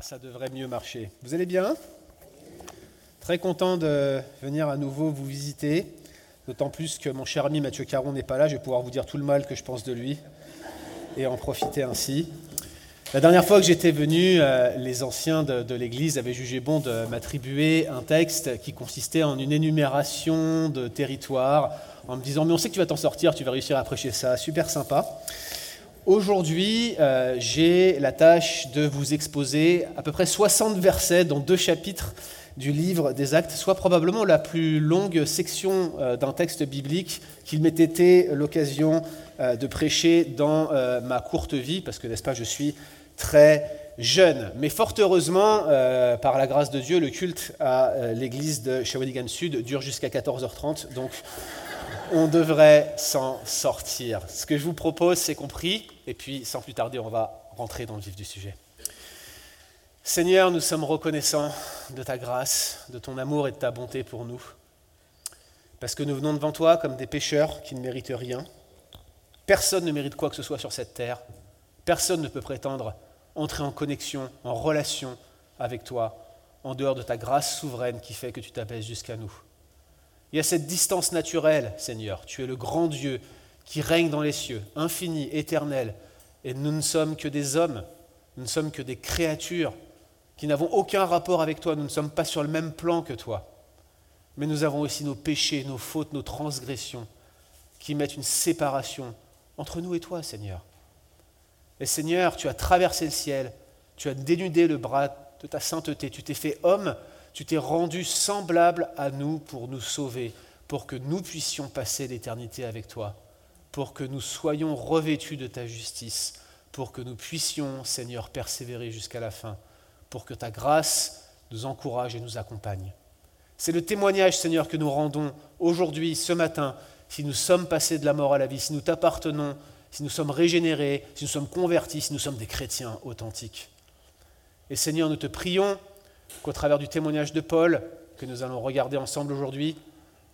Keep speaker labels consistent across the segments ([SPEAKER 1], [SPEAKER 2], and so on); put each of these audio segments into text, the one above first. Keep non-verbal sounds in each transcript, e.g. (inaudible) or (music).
[SPEAKER 1] ça devrait mieux marcher. Vous allez bien? Très content de venir à nouveau vous visiter, d'autant plus que mon cher ami Mathieu Caron n'est pas là, je vais pouvoir vous dire tout le mal que je pense de lui et en profiter ainsi. La dernière fois que j'étais venu, euh, les anciens de, l'Église avaient jugé bon de m'attribuer un texte qui consistait en une énumération de territoires, en me disant mais on sait que tu vas t'en sortir, tu vas réussir à prêcher ça, super sympa. Aujourd'hui, euh, j'ai la tâche de vous exposer à peu près 60 versets dans deux chapitres du livre des Actes, soit probablement la plus longue section euh, d'un texte biblique qu'il m'ait été l'occasion euh, de prêcher dans ma courte vie, parce que, n'est-ce pas, je suis très jeune. Mais fort heureusement, par la grâce de Dieu, le culte à l'église de Shawinigan Sud dure jusqu'à 14h30, donc on devrait s'en sortir. Ce que je vous propose, c'est compris, et puis sans plus tarder, on va rentrer dans le vif du sujet. Seigneur, nous sommes reconnaissants de ta grâce, de ton amour et de ta bonté pour nous, parce que nous venons devant toi comme des pécheurs qui ne méritent rien. Personne ne mérite quoi que ce soit sur cette terre. Personne ne peut prétendre entrer en connexion, en relation avec toi, en dehors de ta grâce souveraine qui fait que tu t'abaisses jusqu'à nous. Il y a cette distance naturelle, Seigneur. Tu es le grand Dieu qui règne dans les cieux, infini, éternel. Et nous ne sommes que des hommes, nous ne sommes que des créatures qui n'avons aucun rapport avec toi, nous ne sommes pas sur le même plan que toi. Mais nous avons aussi nos péchés, nos fautes, nos transgressions qui mettent une séparation entre nous et toi, Seigneur. Et Seigneur, tu as traversé le ciel, tu as dénudé le bras de ta sainteté, tu t'es fait homme tu t'es rendu semblable à nous pour nous sauver, pour que nous puissions passer l'éternité avec toi, pour que nous soyons revêtus de ta justice, pour que nous puissions, Seigneur, persévérer jusqu'à la fin, pour que ta grâce nous encourage et nous accompagne. C'est le témoignage, Seigneur, que nous rendons aujourd'hui, ce matin, si nous sommes passés de la mort à la vie, si nous t'appartenons, si nous sommes régénérés, si nous sommes convertis, si nous sommes des chrétiens authentiques. Et Seigneur, nous te prions qu'au travers du témoignage de Paul, que nous allons regarder ensemble aujourd'hui,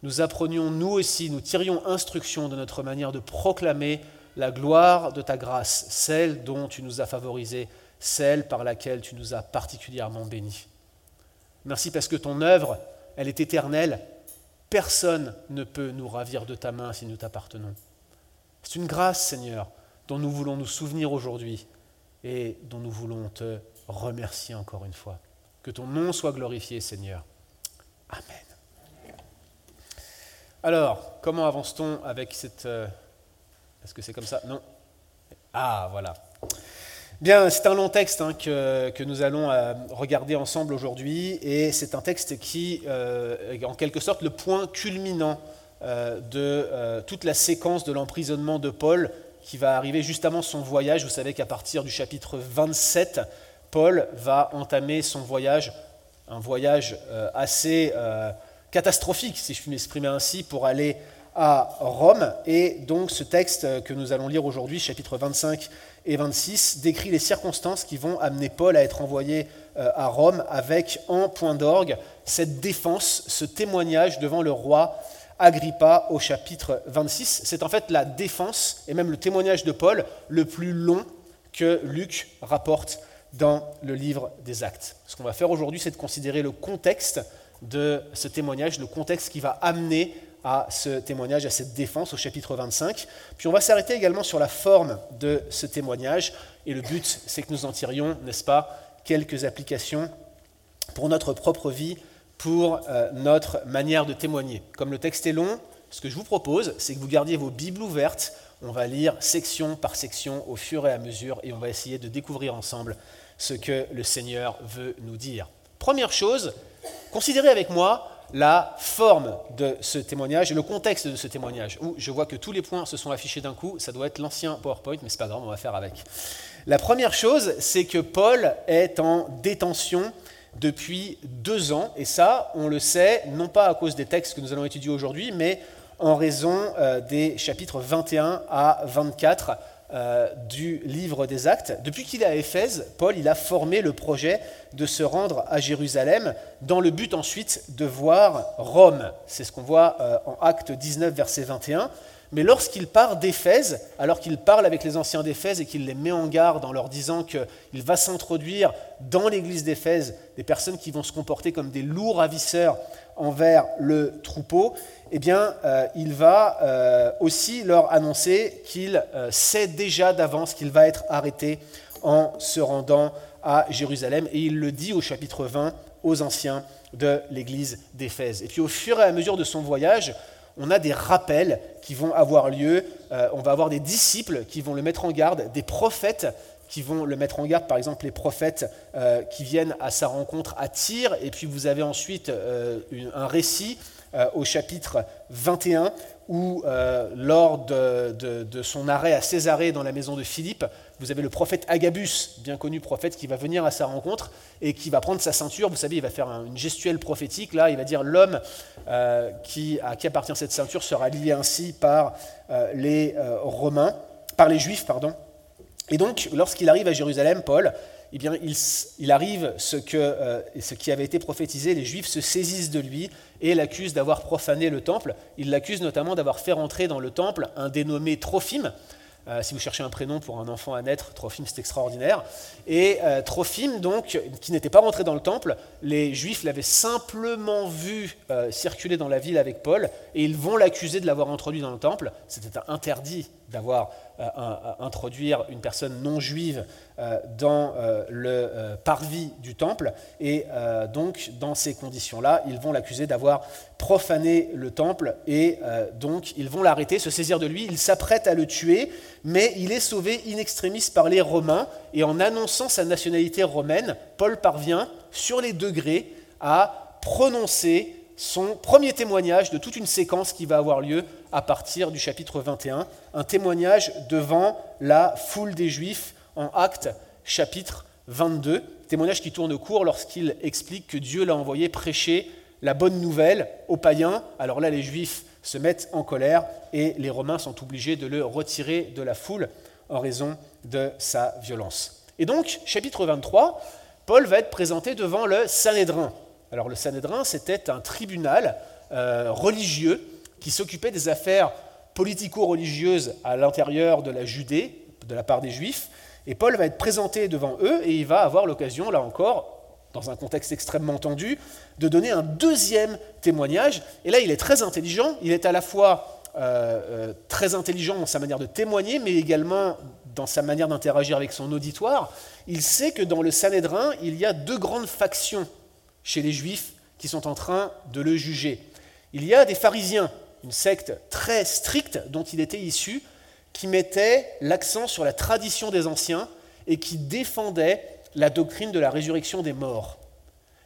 [SPEAKER 1] nous apprenions nous aussi, nous tirions instruction de notre manière de proclamer la gloire de ta grâce, celle dont tu nous as favorisés, celle par laquelle tu nous as particulièrement bénis. Merci parce que ton œuvre, elle est éternelle. Personne ne peut nous ravir de ta main si nous t'appartenons. C'est une grâce, Seigneur, dont nous voulons nous souvenir aujourd'hui et dont nous voulons te remercier encore une fois. Que ton nom soit glorifié, Seigneur. Amen. Alors, comment avance-t-on avec cette... Euh, est-ce que c'est comme ça? Non. Ah, voilà. Bien, c'est un long texte hein, que, nous allons euh, regarder ensemble aujourd'hui, et c'est un texte qui euh, est en quelque sorte le point culminant de toute la séquence de l'emprisonnement de Paul, qui va arriver juste avant son voyage. Vous savez qu'à partir du chapitre 27, Paul va entamer son voyage, un voyage euh, assez euh, catastrophique, si je puis m'exprimer ainsi, pour aller à Rome. Et donc ce texte que nous allons lire aujourd'hui, chapitre 25 et 26, décrit les circonstances qui vont amener Paul à être envoyé euh, à Rome avec en point d'orgue cette défense, ce témoignage devant le roi Agrippa au chapitre 26. C'est en fait la défense et même le témoignage de Paul le plus long que Luc rapporte dans le livre des actes. Ce qu'on va faire aujourd'hui, c'est de considérer le contexte de ce témoignage, le contexte qui va amener à ce témoignage, à cette défense au chapitre 25. Puis on va s'arrêter également sur la forme de ce témoignage. Et le but, c'est que nous en tirions, n'est-ce pas, quelques applications pour notre propre vie, pour euh, notre manière de témoigner. Comme le texte est long, ce que je vous propose, c'est que vous gardiez vos Bibles ouvertes. On va lire section par section au fur et à mesure et on va essayer de découvrir ensemble ce que le Seigneur veut nous dire. Première chose, considérez avec moi la forme de ce témoignage et le contexte de ce témoignage, où je vois que tous les points se sont affichés d'un coup, ça doit être l'ancien PowerPoint, mais c'est pas grave, on va faire avec. La première chose, c'est que Paul est en détention depuis deux ans, et ça, on le sait, non pas à cause des textes que nous allons étudier aujourd'hui, mais en raison euh, des chapitres 21 à 24 euh, du livre des Actes. Depuis qu'il est à Éphèse, Paul il a formé le projet de se rendre à Jérusalem dans le but ensuite de voir Rome. C'est ce qu'on voit euh, en Acte 19, verset 21. Mais lorsqu'il part d'Éphèse, alors qu'il parle avec les anciens d'Éphèse et qu'il les met en garde en leur disant qu'il va s'introduire dans l'église d'Éphèse des personnes qui vont se comporter comme des lourds ravisseurs envers le troupeau, eh bien, euh, il va euh, aussi leur annoncer qu'il euh, sait déjà d'avance qu'il va être arrêté en se rendant à Jérusalem. Et il le dit au chapitre 20 aux anciens de l'église d'Éphèse. Et puis au fur et à mesure de son voyage, on a des rappels qui vont avoir lieu. Euh, on va avoir des disciples qui vont le mettre en garde, des prophètes qui vont le mettre en garde, par exemple les prophètes euh, qui viennent à sa rencontre à Tyr, et puis vous avez ensuite euh, un récit au chapitre 21 où, lors de, de, son arrêt à Césarée dans la maison de Philippe, vous avez le prophète Agabus, bien connu prophète, qui va venir à sa rencontre et qui va prendre sa ceinture. Vous savez, il va faire une gestuelle prophétique. Là, il va dire l'homme euh, à qui appartient cette ceinture sera lié ainsi par euh, les euh, Romains, par les Juifs, pardon. Et donc, lorsqu'il arrive à Jérusalem, Paul, eh bien, il, arrive ce, que, ce qui avait été prophétisé, les Juifs se saisissent de lui et l'accusent d'avoir profané le temple. Ils l'accusent notamment d'avoir fait rentrer dans le temple un dénommé Trophime, euh, si vous cherchez un prénom pour un enfant à naître, Trophime, c'est extraordinaire. Et euh, Trophime, donc, qui n'était pas rentré dans le temple, les Juifs l'avaient simplement vu euh, circuler dans la ville avec Paul, et ils vont l'accuser de l'avoir introduit dans le temple. C'était interdit d'avoir euh, introduire une personne non juive euh, dans euh, le parvis du temple. Et donc, dans ces conditions-là, ils vont l'accuser d'avoir profané le temple et donc ils vont l'arrêter, se saisir de lui. Ils s'apprêtent à le tuer, mais il est sauvé in extremis par les Romains. Et en annonçant sa nationalité romaine, Paul parvient, sur les degrés, à prononcer son premier témoignage de toute une séquence qui va avoir lieu à partir du chapitre 21, un témoignage devant la foule des Juifs en acte chapitre 22, témoignage qui tourne court lorsqu'il explique que Dieu l'a envoyé prêcher la bonne nouvelle aux païens. Alors là, les Juifs se mettent en colère et les Romains sont obligés de le retirer de la foule en raison de sa violence. Et donc, chapitre 23, Paul va être présenté devant le Sanhédrin. Alors le Sanhédrin, c'était un tribunal euh, religieux qui s'occupait des affaires politico-religieuses à l'intérieur de la Judée, de la part des Juifs. Et Paul va être présenté devant eux et il va avoir l'occasion, là encore, dans un contexte extrêmement tendu, de donner un deuxième témoignage. Et là, il est très intelligent. Il est à la fois euh, euh, très intelligent dans sa manière de témoigner, mais également dans sa manière d'interagir avec son auditoire. Il sait que dans le Sanhédrin, il y a deux grandes factions chez les Juifs qui sont en train de le juger. Il y a des pharisiens une secte très stricte dont il était issu, qui mettait l'accent sur la tradition des anciens et qui défendait la doctrine de la résurrection des morts.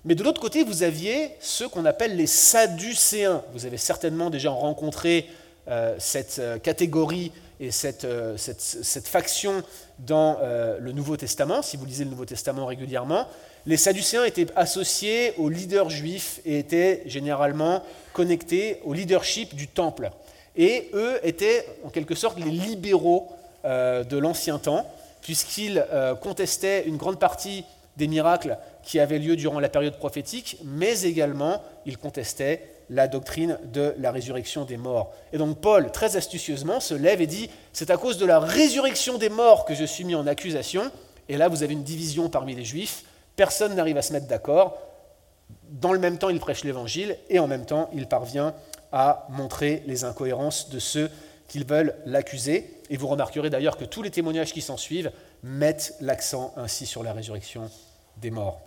[SPEAKER 1] Mais de l'autre côté, vous aviez ceux qu'on appelle les Sadducéens. Vous avez certainement déjà rencontré euh, cette euh, catégorie et cette, euh, cette, faction dans le Nouveau Testament, si vous lisez le Nouveau Testament régulièrement. Les Sadducéens étaient associés aux leaders juifs et étaient généralement connectés au leadership du temple. Et eux étaient en quelque sorte les libéraux euh, de l'ancien temps, puisqu'ils euh, contestaient une grande partie des miracles qui avaient lieu durant la période prophétique, mais également ils contestaient la doctrine de la résurrection des morts. Et donc Paul, très astucieusement, se lève et dit, c'est à cause de la résurrection des morts que je suis mis en accusation. Et là, vous avez une division parmi les juifs Personne n'arrive à se mettre d'accord. Dans le même temps, il prêche l'évangile et en même temps, il parvient à montrer les incohérences de ceux qu'ils veulent l'accuser. Et vous remarquerez d'ailleurs que tous les témoignages qui s'en suivent mettent l'accent ainsi sur la résurrection des morts.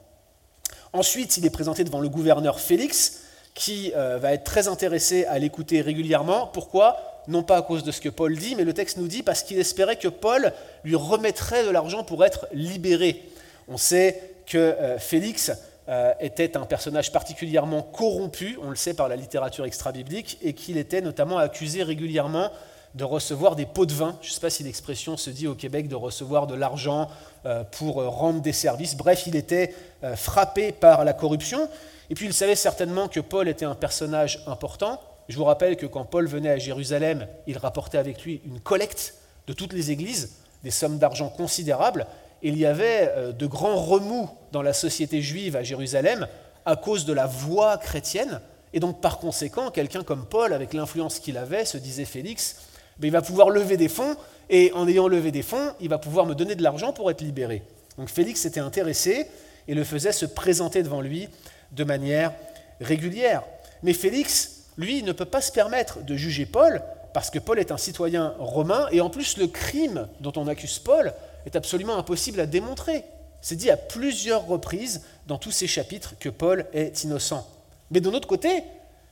[SPEAKER 1] Ensuite, il est présenté devant le gouverneur Félix, qui euh, va être très intéressé à l'écouter régulièrement. Pourquoi? Non pas à cause de ce que Paul dit, mais le texte nous dit parce qu'il espérait que Paul lui remettrait de l'argent pour être libéré. On sait que euh, Félix euh, était un personnage particulièrement corrompu, on le sait par la littérature extra-biblique, et qu'il était notamment accusé régulièrement de recevoir des pots de vin. Je ne sais pas si l'expression se dit au Québec de recevoir de l'argent euh, pour rendre des services. Bref, il était frappé par la corruption. Et puis il savait certainement que Paul était un personnage important. Je vous rappelle que quand Paul venait à Jérusalem, il rapportait avec lui une collecte de toutes les églises, des sommes d'argent considérables il y avait euh, de grands remous dans la société juive à Jérusalem à cause de la voix chrétienne. Et donc par conséquent, quelqu'un comme Paul, avec l'influence qu'il avait, se disait Félix, ben, il va pouvoir lever des fonds, et en ayant levé des fonds, il va pouvoir me donner de l'argent pour être libéré. Donc Félix s'était intéressé et le faisait se présenter devant lui de manière régulière. Mais Félix, lui, ne peut pas se permettre de juger Paul, parce que Paul est un citoyen romain, et en plus le crime dont on accuse Paul est absolument impossible à démontrer. C'est dit à plusieurs reprises dans tous ces chapitres que Paul est innocent. Mais d'un autre côté,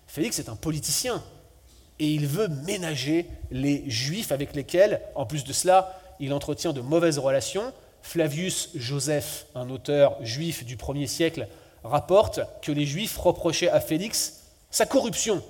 [SPEAKER 1] Félix est un politicien, et il veut ménager les juifs avec lesquels, en plus de cela, il entretient de mauvaises relations. Flavius Joseph, un auteur juif du 1er siècle, rapporte que les juifs reprochaient à Félix sa corruption.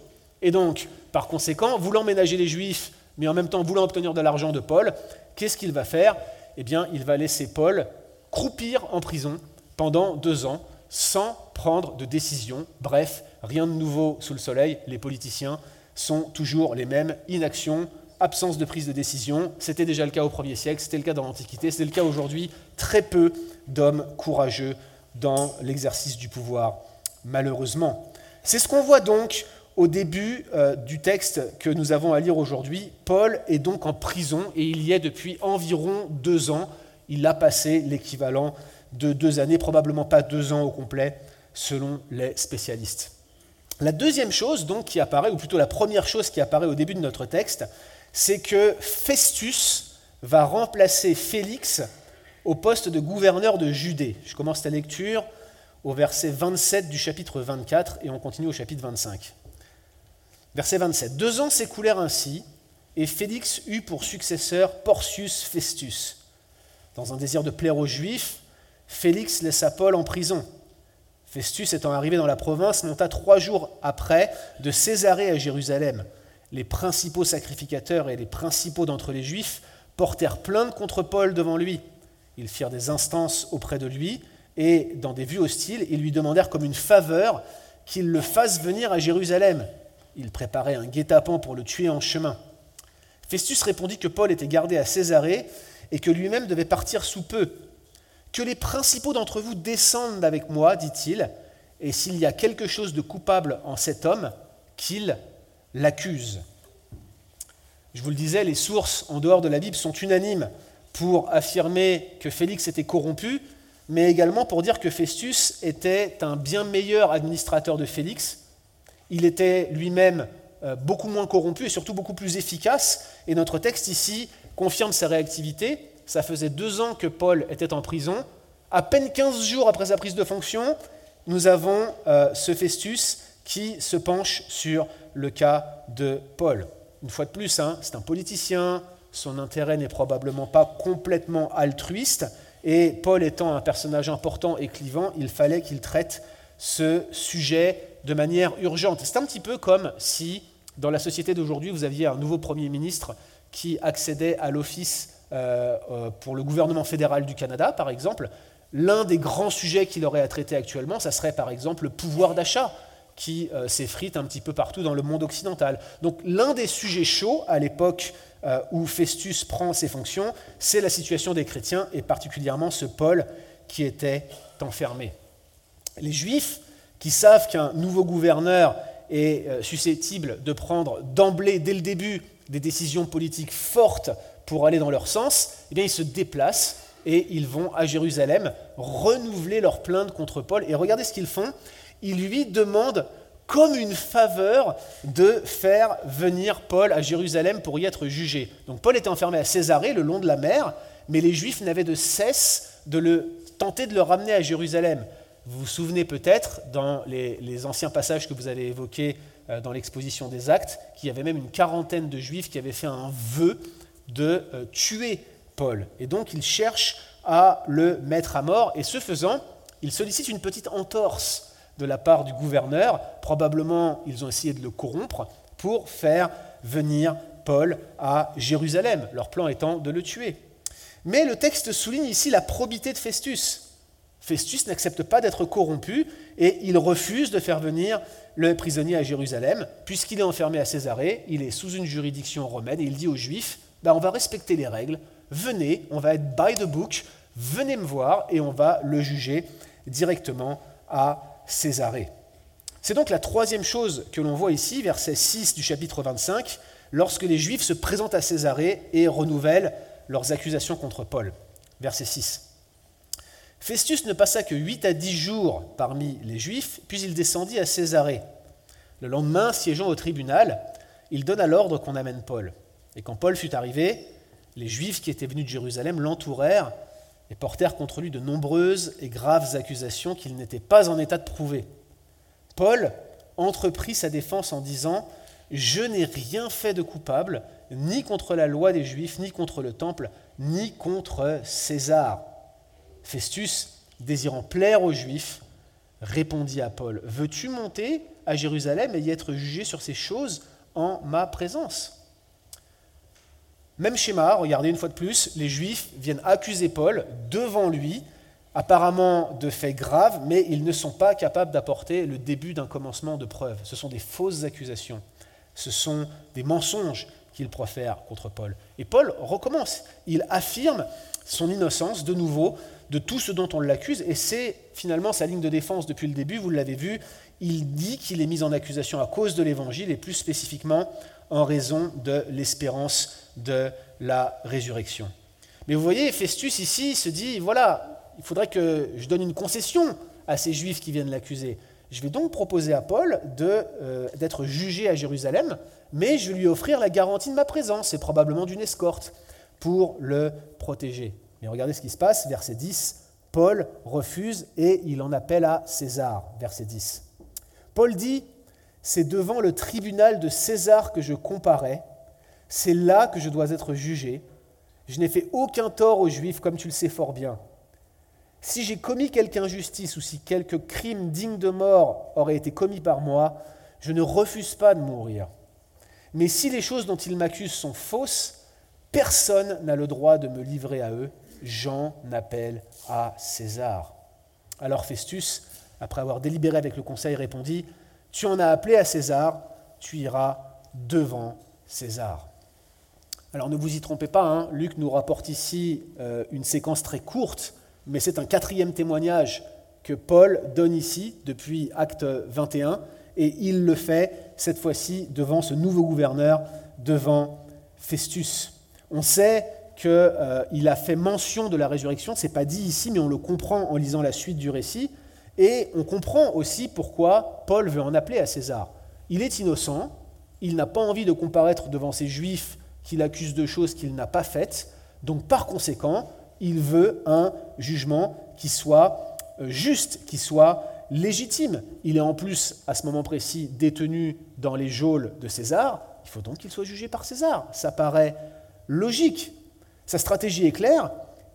[SPEAKER 1] Et donc, par conséquent, voulant ménager les juifs, mais en même temps voulant obtenir de l'argent de Paul, qu'est-ce qu'il va faire? Eh bien, il va laisser Paul croupir en prison pendant deux ans sans prendre de décision. Bref, rien de nouveau sous le soleil, les politiciens sont toujours les mêmes, inaction, absence de prise de décision. C'était déjà le cas au 1er siècle, c'était le cas dans l'Antiquité, c'est le cas aujourd'hui. Très peu d'hommes courageux dans l'exercice du pouvoir, malheureusement. C'est ce qu'on voit donc au début euh, du texte que nous avons à lire aujourd'hui. Paul est donc en prison et il y est depuis environ deux ans. Il a passé l'équivalent de deux années, probablement pas deux ans au complet, selon les spécialistes. La deuxième chose donc qui apparaît, ou plutôt la première chose qui apparaît au début de notre texte, c'est que Festus va remplacer Félix au poste de gouverneur de Judée. Je commence la lecture au verset 27 du chapitre 24 et on continue au chapitre 25. Verset 27. Deux ans s'écoulèrent ainsi, et Félix eut pour successeur Porcius Festus. Dans un désir de plaire aux Juifs, Félix laissa Paul en prison Festus étant arrivé dans la province, monta trois jours après de Césarée à Jérusalem. Les principaux sacrificateurs et les principaux d'entre les Juifs portèrent plainte contre Paul devant lui. Ils firent des instances auprès de lui, et dans des vues hostiles, ils lui demandèrent comme une faveur qu'il le fasse venir à Jérusalem. Ils préparaient un guet-apens pour le tuer en chemin. Festus répondit que Paul était gardé à Césarée et que lui-même devait partir sous peu. Que les principaux d'entre vous descendent avec moi, dit-il, et s'il y a quelque chose de coupable en cet homme, qu'il l'accuse. Je vous le disais, les sources en dehors de la Bible sont unanimes pour affirmer que Félix était corrompu, mais également pour dire que Festus était un bien meilleur administrateur de Félix. Il était lui-même euh, beaucoup moins corrompu et surtout beaucoup plus efficace. Et notre texte ici confirme sa réactivité. Ça faisait deux ans que Paul était en prison. À peine 15 jours après sa prise de fonction, nous avons euh, ce Festus qui se penche sur le cas de Paul. Une fois de plus, hein, c'est un politicien, son intérêt n'est probablement pas complètement altruiste, et Paul étant un personnage important et clivant, il fallait qu'il traite ce sujet de manière urgente. C'est un petit peu comme si, dans la société d'aujourd'hui, vous aviez un nouveau Premier ministre qui accédait à l'office euh, euh, pour le gouvernement fédéral du Canada, par exemple, l'un des grands sujets qu'il aurait à traiter actuellement, ça serait par exemple le pouvoir d'achat qui euh, s'effrite un petit peu partout dans le monde occidental. Donc l'un des sujets chauds à l'époque où Festus prend ses fonctions, c'est la situation des chrétiens et particulièrement ce Paul qui était enfermé. Les Juifs, qui savent qu'un nouveau gouverneur est susceptible de prendre d'emblée, dès le début, des décisions politiques fortes pour aller dans leur sens, eh bien, ils se déplacent et ils vont à Jérusalem renouveler leur plainte contre Paul. Et regardez ce qu'ils font. Ils lui demandent comme une faveur de faire venir Paul à Jérusalem pour y être jugé. Donc Paul était enfermé à Césarée, le long de la mer, mais les Juifs n'avaient de cesse de le tenter de le ramener à Jérusalem. Vous vous souvenez peut-être, dans les, anciens passages que vous avez évoqués euh, dans l'exposition des actes, qu'il y avait même une quarantaine de Juifs qui avaient fait un vœu de euh, tuer Paul. Et donc il cherche à le mettre à mort, et ce faisant, il sollicite une petite entorse de la part du gouverneur. Probablement, ils ont essayé de le corrompre pour faire venir Paul à Jérusalem, leur plan étant de le tuer. Mais le texte souligne ici la probité de Festus. Festus n'accepte pas d'être corrompu et il refuse de faire venir le prisonnier à Jérusalem, puisqu'il est enfermé à Césarée, il est sous une juridiction romaine et il dit aux Juifs ben, on va respecter les règles, venez, on va être by the book, venez me voir et on va le juger directement à Césarée. C'est donc la troisième chose que l'on voit ici, verset 6 du chapitre 25, lorsque les Juifs se présentent à Césarée et renouvellent leurs accusations contre Paul. Verset 6. Festus ne passa que 8 à 10 jours parmi les Juifs, puis il descendit à Césarée. Le lendemain, siégeant au tribunal, il donna l'ordre qu'on amène Paul. Et quand Paul fut arrivé, les Juifs qui étaient venus de Jérusalem l'entourèrent et portèrent contre lui de nombreuses et graves accusations qu'il n'était pas en état de prouver. Paul entreprit sa défense en disant Je n'ai rien fait de coupable, ni contre la loi des Juifs, ni contre le temple, ni contre César. Festus, désirant plaire aux Juifs, répondit à Paul Veux-tu monter à Jérusalem et y être jugé sur ces choses en ma présence? Même schéma, regardez une fois de plus les Juifs viennent accuser Paul devant lui apparemment de faits graves, mais ils ne sont pas capables d'apporter le début d'un commencement de preuve. Ce sont des fausses accusations, ce sont des mensonges qu'ils profèrent contre Paul. Et Paul recommence, il affirme son innocence de nouveau de tout ce dont on l'accuse, et c'est finalement sa ligne de défense depuis le début, vous l'avez vu, il dit qu'il est mis en accusation à cause de l'Évangile, et plus spécifiquement en raison de l'espérance de la résurrection. Mais vous voyez, Festus ici se dit, voilà, il faudrait que je donne une concession à ces juifs qui viennent l'accuser. Je vais donc proposer à Paul euh, d'être jugé à Jérusalem, mais je vais lui offrir la garantie de ma présence et probablement d'une escorte pour le protéger. Mais regardez ce qui se passe, verset 10. Paul refuse et il en appelle à César, verset 10. Paul dit, c'est devant le tribunal de César que je comparais, c'est là que je dois être jugé. Je n'ai fait aucun tort aux Juifs, comme tu le sais fort bien. Si j'ai commis quelque injustice ou si quelque crime digne de mort aurait été commis par moi, je ne refuse pas de mourir. Mais si les choses dont ils m'accusent sont fausses, personne n'a le droit de me livrer à eux. J'en appelle à César. Alors Festus, après avoir délibéré avec le conseil, répondit, Tu en as appelé à César, tu iras devant César. Alors ne vous y trompez pas, hein, Luc nous rapporte ici euh, une séquence très courte mais c'est un quatrième témoignage que Paul donne ici depuis Acte 21, et il le fait cette fois-ci devant ce nouveau gouverneur, devant Festus. On sait qu'il euh, a fait mention de la résurrection, ce n'est pas dit ici, mais on le comprend en lisant la suite du récit, et on comprend aussi pourquoi Paul veut en appeler à César. Il est innocent, il n'a pas envie de comparaître devant ces juifs qui l'accusent de choses qu'il n'a pas faites, donc par conséquent, il veut un jugement qui soit euh, juste, qui soit légitime. Il est en plus, à ce moment précis, détenu dans les geôles de César. Il faut donc qu'il soit jugé par César. Ça paraît logique. Sa stratégie est claire.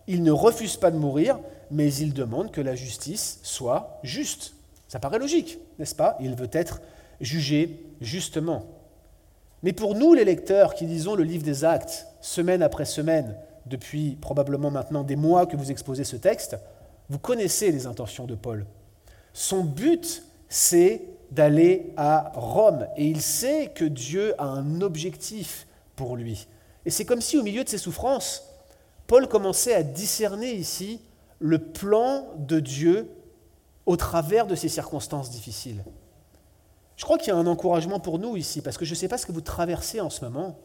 [SPEAKER 1] Il ne refuse pas de mourir, mais il demande que la justice soit juste. Ça paraît logique, n'est-ce pas? Il veut être jugé justement. Mais pour nous, les lecteurs qui lisons le livre des actes, semaine après semaine, depuis probablement maintenant des mois que vous exposez ce texte, vous connaissez les intentions de Paul. Son but, c'est d'aller à Rome. Et il sait que Dieu a un objectif pour lui. Et c'est comme si au milieu de ses souffrances, Paul commençait à discerner ici le plan de Dieu au travers de ces circonstances difficiles. Je crois qu'il y a un encouragement pour nous ici, parce que je ne sais pas ce que vous traversez en ce moment.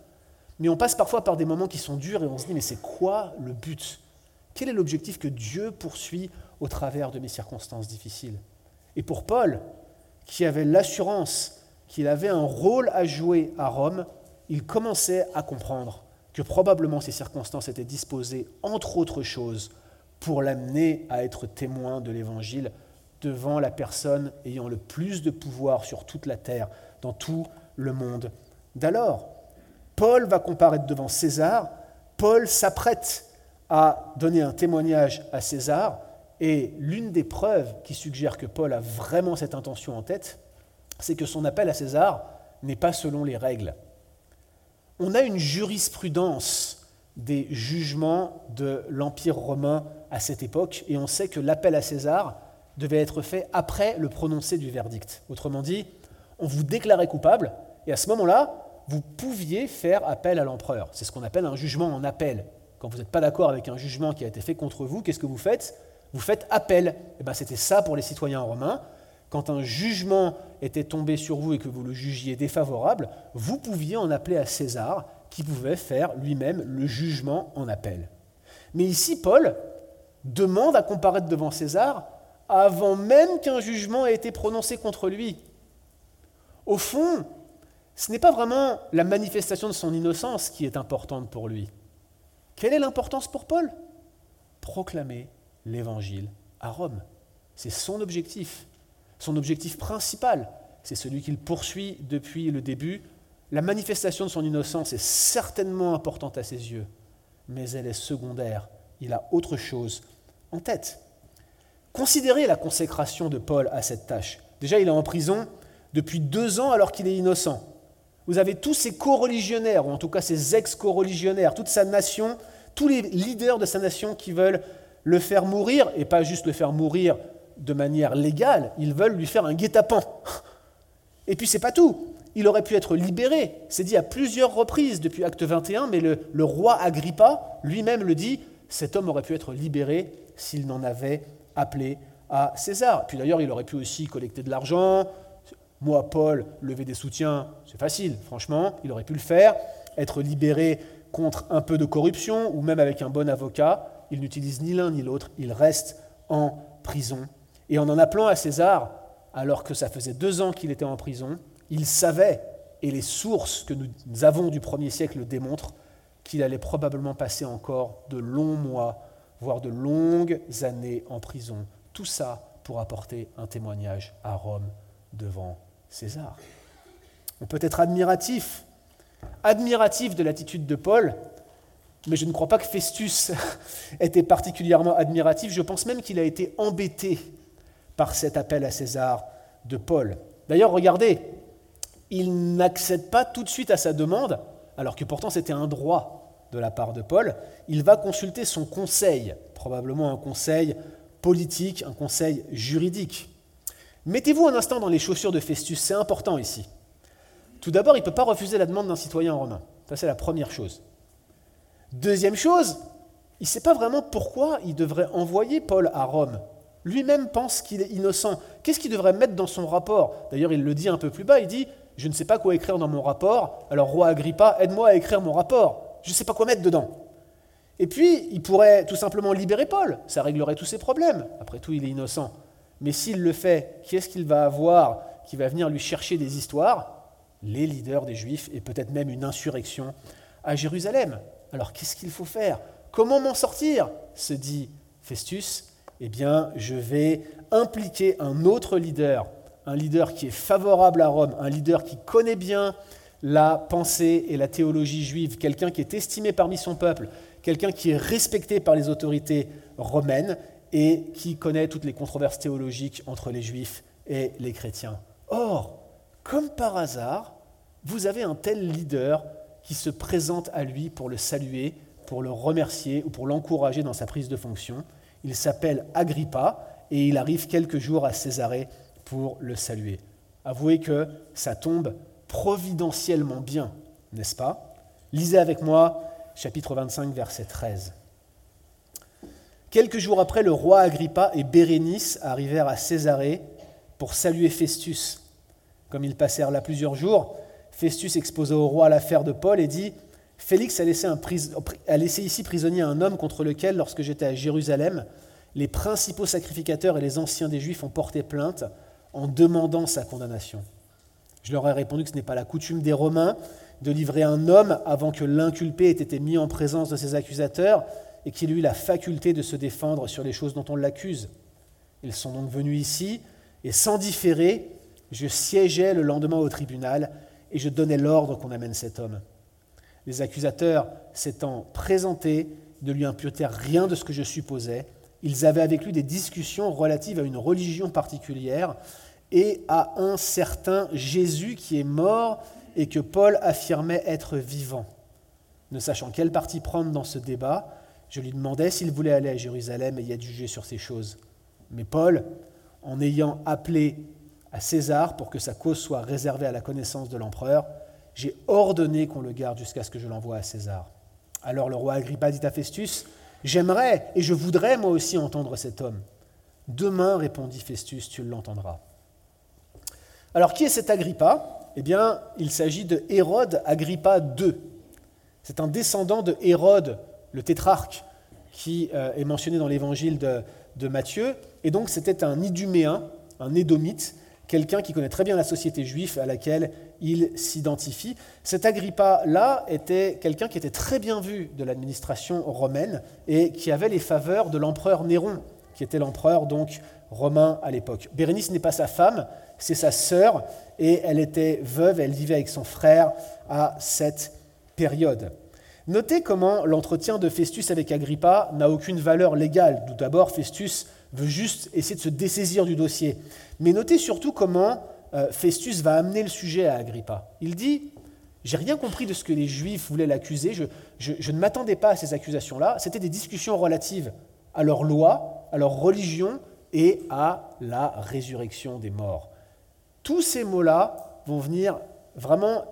[SPEAKER 1] Mais on passe parfois par des moments qui sont durs et on se dit, mais c'est quoi le but? Quel est l'objectif que Dieu poursuit au travers de mes circonstances difficiles? Et pour Paul, qui avait l'assurance qu'il avait un rôle à jouer à Rome, il commençait à comprendre que probablement ces circonstances étaient disposées, entre autres choses, pour l'amener à être témoin de l'Évangile devant la personne ayant le plus de pouvoir sur toute la terre, dans tout le monde d'alors. Paul va comparaître devant César, Paul s'apprête à donner un témoignage à César, et l'une des preuves qui suggère que Paul a vraiment cette intention en tête, c'est que son appel à César n'est pas selon les règles. On a une jurisprudence des jugements de l'Empire romain à cette époque, et on sait que l'appel à César devait être fait après le prononcé du verdict. Autrement dit, on vous déclarait coupable, et à ce moment-là, vous pouviez faire appel à l'empereur. C'est ce qu'on appelle un jugement en appel. Quand vous n'êtes pas d'accord avec un jugement qui a été fait contre vous, qu'est-ce que vous faites? Vous faites appel. Et eh ben, C'était ça pour les citoyens romains. Quand un jugement était tombé sur vous et que vous le jugiez défavorable, vous pouviez en appeler à César, qui pouvait faire lui-même le jugement en appel. Mais ici, Paul demande à comparaître devant César avant même qu'un jugement ait été prononcé contre lui. Au fond, ce n'est pas vraiment la manifestation de son innocence qui est importante pour lui. Quelle est l'importance pour Paul? Proclamer l'évangile à Rome. C'est son objectif. Son objectif principal, c'est celui qu'il poursuit depuis le début. La manifestation de son innocence est certainement importante à ses yeux, mais elle est secondaire. Il a autre chose en tête. Considérez la consécration de Paul à cette tâche. Déjà, il est en prison depuis deux ans alors qu'il est innocent. Vous avez tous ses co-religionnaires, ou en tout cas ses ex-co-religionnaires, toute sa nation, tous les leaders de sa nation qui veulent le faire mourir, et pas juste le faire mourir de manière légale, ils veulent lui faire un guet-apens. Et puis c'est pas tout. Il aurait pu être libéré. C'est dit à plusieurs reprises depuis Acte 21, mais le, le roi Agrippa lui-même le dit, cet homme aurait pu être libéré s'il n'en avait appelé à César. Puis d'ailleurs, il aurait pu aussi collecter de l'argent, moi, Paul, lever des soutiens, c'est facile, franchement, il aurait pu le faire. Être libéré contre un peu de corruption ou même avec un bon avocat, il n'utilise ni l'un ni l'autre, il reste en prison. Et en en appelant à César, alors que ça faisait deux ans qu'il était en prison, il savait, et les sources que nous avons du premier siècle le démontrent, qu'il allait probablement passer encore de longs mois, voire de longues années en prison. Tout ça pour apporter un témoignage à Rome devant César. On peut être admiratif, admiratif de l'attitude de Paul, mais je ne crois pas que Festus (laughs) était particulièrement admiratif. Je pense même qu'il a été embêté par cet appel à César de Paul. D'ailleurs, regardez, il n'accède pas tout de suite à sa demande, alors que pourtant c'était un droit de la part de Paul. Il va consulter son conseil, probablement un conseil politique, un conseil juridique. Mettez-vous un instant dans les chaussures de Festus, c'est important ici. Tout d'abord, il ne peut pas refuser la demande d'un citoyen romain. Ça, c'est la première chose. Deuxième chose, il ne sait pas vraiment pourquoi il devrait envoyer Paul à Rome. Lui-même pense qu'il est innocent. Qu'est-ce qu'il devrait mettre dans son rapport? D'ailleurs, il le dit un peu plus bas, il dit, je ne sais pas quoi écrire dans mon rapport, alors roi Agrippa, aide-moi à écrire mon rapport. Je ne sais pas quoi mettre dedans. Et puis, il pourrait tout simplement libérer Paul, ça réglerait tous ses problèmes. Après tout, il est innocent. Mais s'il le fait, qui est-ce qu'il va avoir qui va venir lui chercher des histoires? Les leaders des Juifs et peut-être même une insurrection à Jérusalem. Alors qu'est-ce qu'il faut faire? Comment m'en sortir? se dit Festus. Eh bien, je vais impliquer un autre leader, un leader qui est favorable à Rome, un leader qui connaît bien la pensée et la théologie juive, quelqu'un qui est estimé parmi son peuple, quelqu'un qui est respecté par les autorités romaines et qui connaît toutes les controverses théologiques entre les juifs et les chrétiens. Or, comme par hasard, vous avez un tel leader qui se présente à lui pour le saluer, pour le remercier ou pour l'encourager dans sa prise de fonction. Il s'appelle Agrippa et il arrive quelques jours à Césarée pour le saluer. Avouez que ça tombe providentiellement bien, n'est-ce pas? Lisez avec moi chapitre 25, verset 13. Quelques jours après, le roi Agrippa et Bérénice arrivèrent à Césarée pour saluer Festus. Comme ils passèrent là plusieurs jours, Festus exposa au roi l'affaire de Paul et dit Félix a laissé, ici prisonnier un homme contre lequel, lorsque j'étais à Jérusalem, les principaux sacrificateurs et les anciens des Juifs ont porté plainte en demandant sa condamnation. Je leur ai répondu que ce n'est pas la coutume des Romains de livrer un homme avant que l'inculpé ait été mis en présence de ses accusateurs, et qu'il eu la faculté de se défendre sur les choses dont on l'accuse. Ils sont donc venus ici, et sans différer, je siégeais le lendemain au tribunal, et je donnais l'ordre qu'on amène cet homme. Les accusateurs s'étant présentés, ne lui imputèrent rien de ce que je supposais. Ils avaient avec lui des discussions relatives à une religion particulière et à un certain Jésus qui est mort et que Paul affirmait être vivant. Ne sachant quelle partie prendre dans ce débat, je lui demandais s'il voulait aller à Jérusalem et y être jugé sur ces choses. Mais Paul, en ayant appelé à César pour que sa cause soit réservée à la connaissance de l'empereur, j'ai ordonné qu'on le garde jusqu'à ce que je l'envoie à César. Alors le roi Agrippa dit à Festus, J'aimerais et je voudrais moi aussi entendre cet homme. Demain, répondit Festus, tu l'entendras. Alors qui est cet Agrippa? Eh bien, il s'agit de Hérode Agrippa II. C'est un descendant de Hérode, le tétrarque, qui euh, est mentionné dans l'évangile de, de Matthieu. Et donc c'était un Iduméen, un Édomite, quelqu'un qui connaît très bien la société juive à laquelle il s'identifie. Cet Agrippa-là était quelqu'un qui était très bien vu de l'administration romaine et qui avait les faveurs de l'empereur Néron, qui était l'empereur donc romain à l'époque. Bérénice n'est pas sa femme, c'est sa sœur, et elle était veuve, elle vivait avec son frère à cette période. Notez comment l'entretien de Festus avec Agrippa n'a aucune valeur légale. Tout d'abord, Festus veut juste essayer de se dessaisir du dossier. Mais notez surtout comment Festus va amener le sujet à Agrippa. Il dit J'ai rien compris de ce que les Juifs voulaient l'accuser, je, ne m'attendais pas à ces accusations-là. C'était des discussions relatives à leur loi, à leur religion et à la résurrection des morts. Tous ces mots-là vont venir vraiment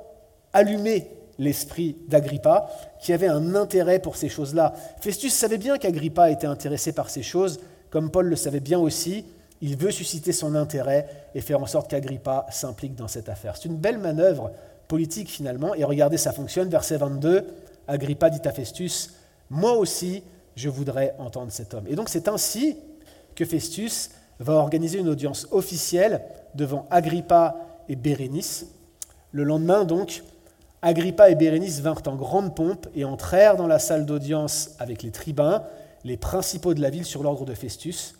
[SPEAKER 1] allumer l'esprit d'Agrippa, qui avait un intérêt pour ces choses-là. Festus savait bien qu'Agrippa était intéressé par ces choses, comme Paul le savait bien aussi, il veut susciter son intérêt et faire en sorte qu'Agrippa s'implique dans cette affaire. C'est une belle manœuvre politique finalement, et regardez, ça fonctionne. Verset 22, Agrippa dit à Festus, Moi aussi, je voudrais entendre cet homme. Et donc c'est ainsi que Festus va organiser une audience officielle devant Agrippa et Bérénice. Le lendemain, donc, Agrippa et Bérénice vinrent en grande pompe et entrèrent dans la salle d'audience avec les tribuns les principaux de la ville sur l'ordre de Festus.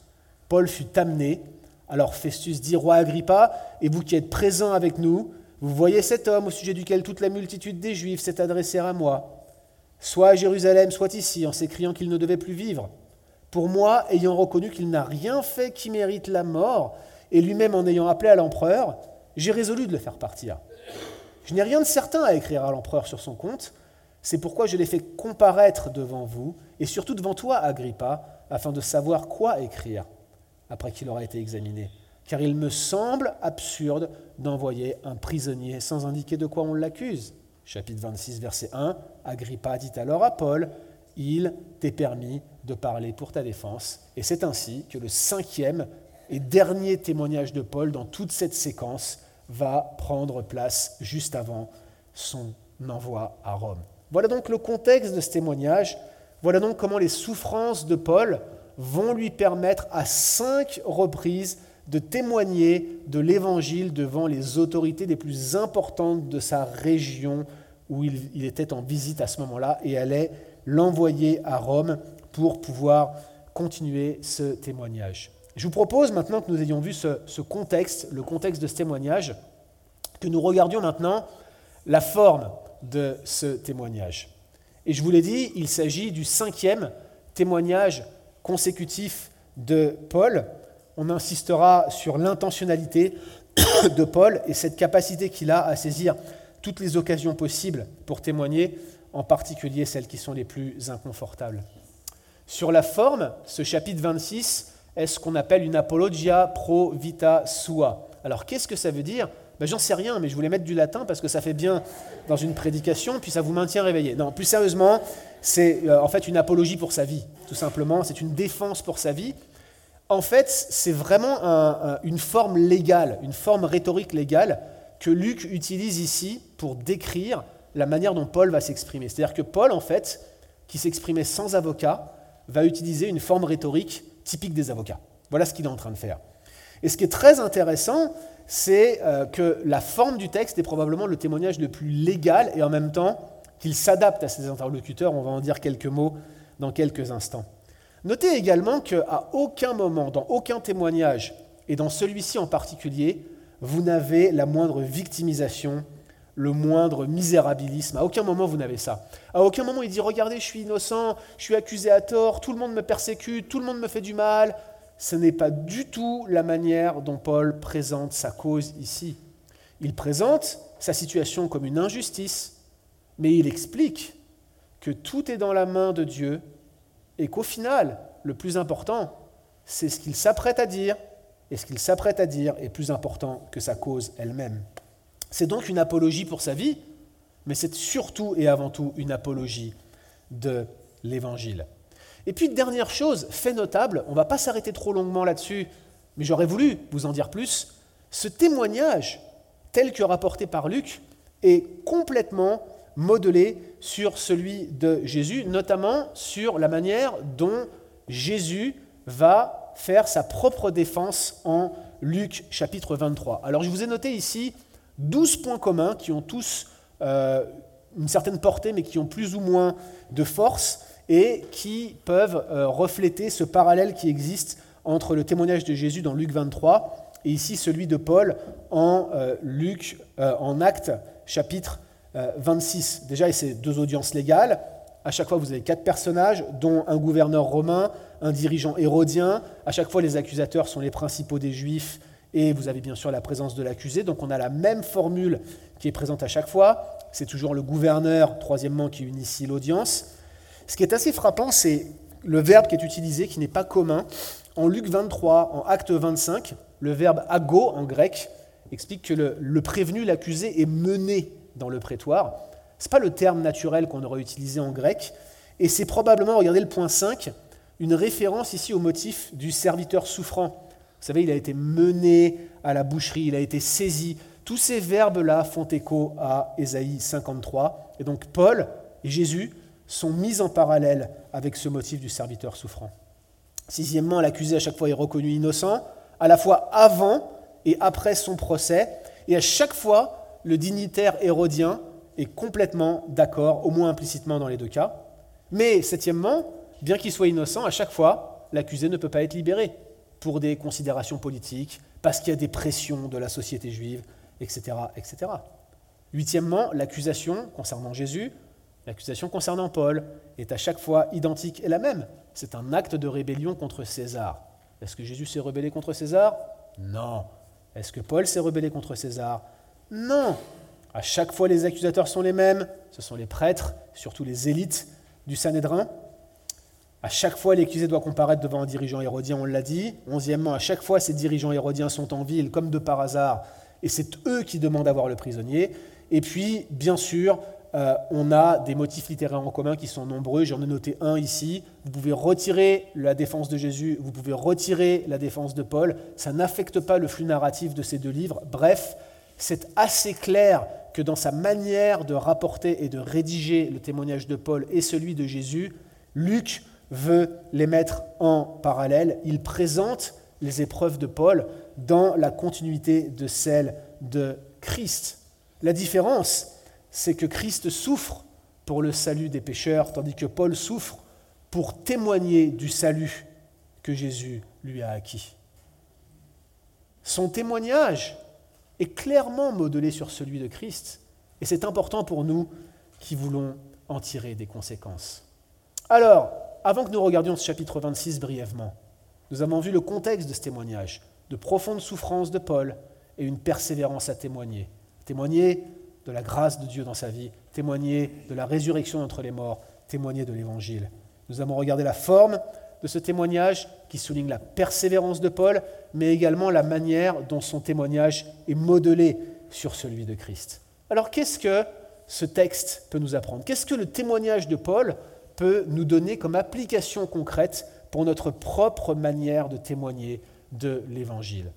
[SPEAKER 1] Paul fut amené. Alors Festus dit, Roi Agrippa, et vous qui êtes présent avec nous, vous voyez cet homme au sujet duquel toute la multitude des Juifs s'est adressée à moi, soit à Jérusalem, soit ici, en s'écriant qu'il ne devait plus vivre. Pour moi, ayant reconnu qu'il n'a rien fait qui mérite la mort, et lui-même en ayant appelé à l'empereur, j'ai résolu de le faire partir. Je n'ai rien de certain à écrire à l'empereur sur son compte, c'est pourquoi je l'ai fait comparaître devant vous, et surtout devant toi, Agrippa, afin de savoir quoi écrire après qu'il aura été examiné. Car il me semble absurde d'envoyer un prisonnier sans indiquer de quoi on l'accuse. Chapitre 26, verset 1, Agrippa dit alors à Paul, Il t'est permis de parler pour ta défense. Et c'est ainsi que le cinquième et dernier témoignage de Paul dans toute cette séquence va prendre place juste avant son envoi à Rome. Voilà donc le contexte de ce témoignage. Voilà donc comment les souffrances de Paul vont lui permettre à cinq reprises de témoigner de l'Évangile devant les autorités les plus importantes de sa région où il, était en visite à ce moment-là et allait l'envoyer à Rome pour pouvoir continuer ce témoignage. Je vous propose maintenant que nous ayons vu ce contexte, le contexte de ce témoignage, que nous regardions maintenant la forme de ce témoignage. Et je vous l'ai dit, il s'agit du cinquième témoignage consécutif de Paul. On insistera sur l'intentionnalité (coughs) de Paul et cette capacité qu'il a à saisir toutes les occasions possibles pour témoigner, en particulier celles qui sont les plus inconfortables. Sur la forme, ce chapitre 26 est ce qu'on appelle une apologia pro vita sua. Alors qu'est-ce que ça veut dire? Ben, J'en sais rien, mais je voulais mettre du latin parce que ça fait bien dans une prédication, puis ça vous maintient réveillé. Non, plus sérieusement, c'est euh, en fait une apologie pour sa vie, tout simplement. C'est une défense pour sa vie. En fait, c'est vraiment une forme légale, une forme rhétorique légale que Luc utilise ici pour décrire la manière dont Paul va s'exprimer. C'est-à-dire que Paul, en fait, qui s'exprimait sans avocat, va utiliser une forme rhétorique typique des avocats. Voilà ce qu'il est en train de faire. Et ce qui est très intéressant, c'est euh, que la forme du texte est probablement le témoignage le plus légal et en même temps qu'il s'adapte à ses interlocuteurs. On va en dire quelques mots dans quelques instants. Notez également qu'à aucun moment, dans aucun témoignage, et dans celui-ci en particulier, vous n'avez la moindre victimisation, le moindre misérabilisme. À aucun moment vous n'avez ça. À aucun moment il dit Regardez, je suis innocent, je suis accusé à tort, tout le monde me persécute, tout le monde me fait du mal, ce n'est pas du tout la manière dont Paul présente sa cause ici. Il présente sa situation comme une injustice, mais il explique que tout est dans la main de Dieu et qu'au final, le plus important, c'est ce qu'il s'apprête à dire, et ce qu'il s'apprête à dire est plus important que sa cause elle-même. C'est donc une apologie pour sa vie, mais c'est surtout et avant tout une apologie de l'Évangile. Et puis, dernière chose, fait notable, on ne va pas s'arrêter trop longuement là-dessus, mais j'aurais voulu vous en dire plus, ce témoignage tel que rapporté par Luc, est complètement modelé sur celui de Jésus, notamment sur la manière dont Jésus va faire sa propre défense en Luc chapitre 23. Alors je vous ai noté ici 12 points communs qui ont tous euh, une certaine portée, mais qui ont plus ou moins de force et qui peuvent euh, refléter ce parallèle qui existe entre le témoignage de Jésus dans Luc 23 et ici celui de Paul en euh, Luc, en Actes chapitre 26. Déjà, c'est deux audiences légales. À chaque fois, vous avez quatre personnages, dont un gouverneur romain, un dirigeant hérodien. À chaque fois, les accusateurs sont les principaux des Juifs et vous avez bien sûr la présence de l'accusé. Donc on a la même formule qui est présente à chaque fois. C'est toujours le gouverneur, troisièmement, qui initie l'audience. Ce qui est assez frappant, c'est le verbe qui est utilisé, qui n'est pas commun. En Luc 23, en Acte 25, le verbe ago en grec explique que le prévenu, l'accusé, est mené dans le prétoire. Ce n'est pas le terme naturel qu'on aurait utilisé en grec. Et c'est probablement, regardez le point 5, une référence ici au motif du serviteur souffrant. Vous savez, il a été mené à la boucherie, il a été saisi. Tous ces verbes-là font écho à Ésaïe 53. Et donc Paul et Jésus sont mis en parallèle avec ce motif du serviteur souffrant. Sixièmement, l'accusé à chaque fois est reconnu innocent, à la fois avant et après son procès. Et à chaque fois, le dignitaire hérodien est complètement d'accord, au moins implicitement dans les deux cas. Mais septièmement, bien qu'il soit innocent, à chaque fois, l'accusé ne peut pas être libéré pour des considérations politiques, parce qu'il y a des pressions de la société juive, etc. etc. Huitièmement, l'accusation concernant Jésus, l'accusation concernant Paul, est à chaque fois identique et la même. C'est un acte de rébellion contre César. Est-ce que Jésus s'est rebellé contre César? Non. Est-ce que Paul s'est rebellé contre César? Non. À chaque fois, les accusateurs sont les mêmes. Ce sont les prêtres, surtout les élites du Sanhédrin. À chaque fois, l'accusé doit comparaître devant un dirigeant hérodien, on l'a dit. Onzièmement, à chaque fois, ces dirigeants hérodiens sont en ville, comme de par hasard, et c'est eux qui demandent à voir le prisonnier. Et puis, bien sûr, euh, on a des motifs littéraires en commun qui sont nombreux. J'en ai noté un ici. Vous pouvez retirer la défense de Jésus, vous pouvez retirer la défense de Paul. Ça n'affecte pas le flux narratif de ces deux livres. Bref, c'est assez clair que dans sa manière de rapporter et de rédiger le témoignage de Paul et celui de Jésus, Luc veut les mettre en parallèle. Il présente les épreuves de Paul dans la continuité de celles de Christ. La différence, c'est que Christ souffre pour le salut des pécheurs, tandis que Paul souffre pour témoigner du salut que Jésus lui a acquis. Son témoignage est clairement modelé sur celui de Christ, et c'est important pour nous qui voulons en tirer des conséquences. Alors, avant que nous regardions ce chapitre 26 brièvement, nous avons vu le contexte de ce témoignage, de profondes souffrances de Paul et une persévérance à témoigner. Témoigner de la grâce de Dieu dans sa vie, témoigner de la résurrection entre les morts, témoigner de l'Évangile. Nous avons regardé la forme de ce témoignage qui souligne la persévérance de Paul, mais également la manière dont son témoignage est modelé sur celui de Christ. Alors qu'est-ce que ce texte peut nous apprendre? Qu'est-ce que le témoignage de Paul peut nous donner comme application concrète pour notre propre manière de témoigner de l'Évangile?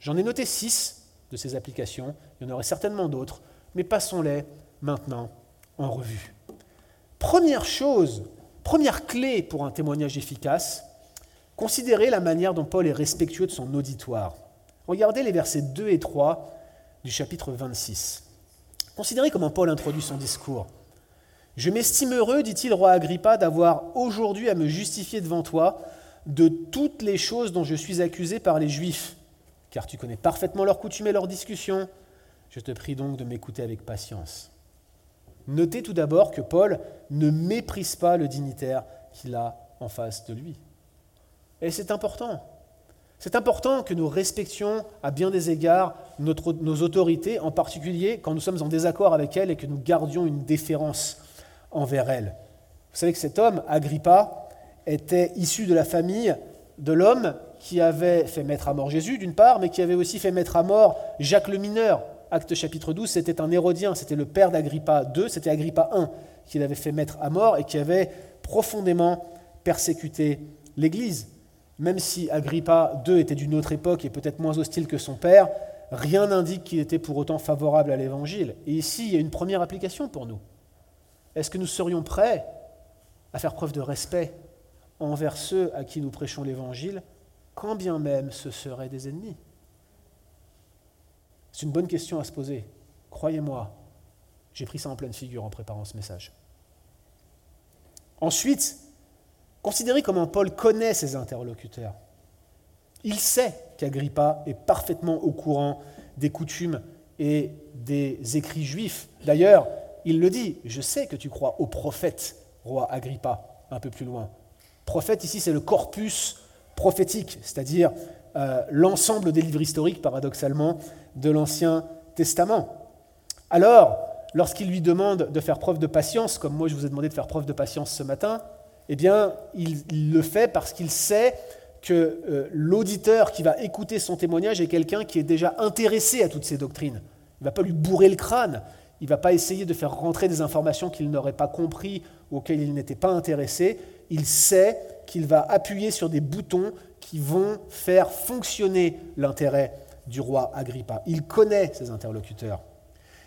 [SPEAKER 1] J'en ai noté six de ces applications, il y en aurait certainement d'autres, mais passons-les maintenant en revue. Première chose, première clé pour un témoignage efficace, considérez la manière dont Paul est respectueux de son auditoire. Regardez les versets 2 et 3 du chapitre 26. Considérez comment Paul introduit son discours. Je m'estime heureux, dit-il, roi Agrippa, d'avoir aujourd'hui à me justifier devant toi de toutes les choses dont je suis accusé par les Juifs, car tu connais parfaitement leurs coutumes et leurs discussions. Je te prie donc de m'écouter avec patience. Notez tout d'abord que Paul ne méprise pas le dignitaire qu'il a en face de lui. Et c'est important. C'est important que nous respections à bien des égards nos autorités, en particulier quand nous sommes en désaccord avec elles et que nous gardions une déférence envers elle. Vous savez que cet homme, Agrippa, était issu de la famille de l'homme qui avait fait mettre à mort Jésus, d'une part, mais qui avait aussi fait mettre à mort Jacques le mineur. Acte chapitre 12, c'était un hérodien, c'était le père d'Agrippa II, c'était Agrippa I qui l'avait fait mettre à mort et qui avait profondément persécuté l'Église. Même si Agrippa II était d'une autre époque et peut-être moins hostile que son père, rien n'indique qu'il était pour autant favorable à l'Évangile. Et ici, il y a une première application pour nous. Est-ce que nous serions prêts à faire preuve de respect envers ceux à qui nous prêchons l'Évangile, quand bien même ce seraient des ennemis? C'est une bonne question à se poser. Croyez-moi, j'ai pris ça en pleine figure en préparant ce message. Ensuite, considérez comment Paul connaît ses interlocuteurs. Il sait qu'Agrippa est parfaitement au courant des coutumes et des écrits juifs. D'ailleurs, il le dit, je sais que tu crois au prophète, roi Agrippa, un peu plus loin. Prophète, ici, c'est le corpus prophétique, c'est-à-dire euh, l'ensemble des livres historiques, paradoxalement, de l'Ancien Testament. Alors, lorsqu'il lui demande de faire preuve de patience, comme moi je vous ai demandé de faire preuve de patience ce matin, eh bien, il, le fait parce qu'il sait que euh, l'auditeur qui va écouter son témoignage est quelqu'un qui est déjà intéressé à toutes ces doctrines. Il ne va pas lui bourrer le crâne, il ne va pas essayer de faire rentrer des informations qu'il n'aurait pas compris ou auxquelles il n'était pas intéressé. Il sait qu'il va appuyer sur des boutons qui vont faire fonctionner l'intérêt du roi Agrippa. Il connaît ses interlocuteurs.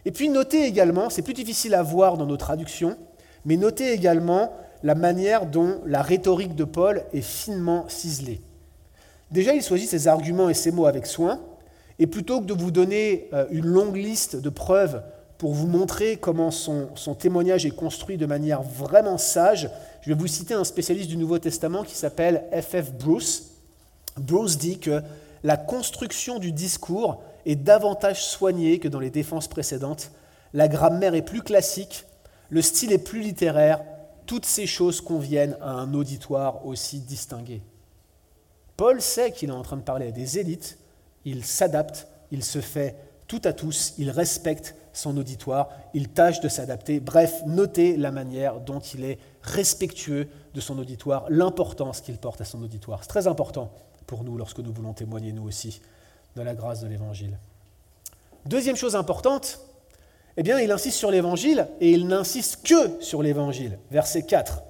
[SPEAKER 1] Et puis notez également, c'est plus difficile à voir dans nos traductions, mais notez également la manière dont la rhétorique de Paul est finement ciselée. Déjà, il choisit ses arguments et ses mots avec soin, et plutôt que de vous donner euh, une longue liste de preuves pour vous montrer comment son, son témoignage est construit de manière vraiment sage, je vais vous citer un spécialiste du Nouveau Testament qui s'appelle F.F. Bruce. Bruce dit que la construction du discours est davantage soignée que dans les défenses précédentes, la grammaire est plus classique, le style est plus littéraire, toutes ces choses conviennent à un auditoire aussi distingué. Paul sait qu'il est en train de parler à des élites, il s'adapte, il se fait tout à tous, il respecte son auditoire, il tâche de s'adapter. Bref, notez la manière dont il est respectueux de son auditoire, l'importance qu'il porte à son auditoire. C'est très important pour nous lorsque nous voulons témoigner, nous aussi, de la grâce de l'Évangile. Deuxième chose importante, eh bien, il insiste sur l'Évangile et il n'insiste que sur l'Évangile. Verset 4.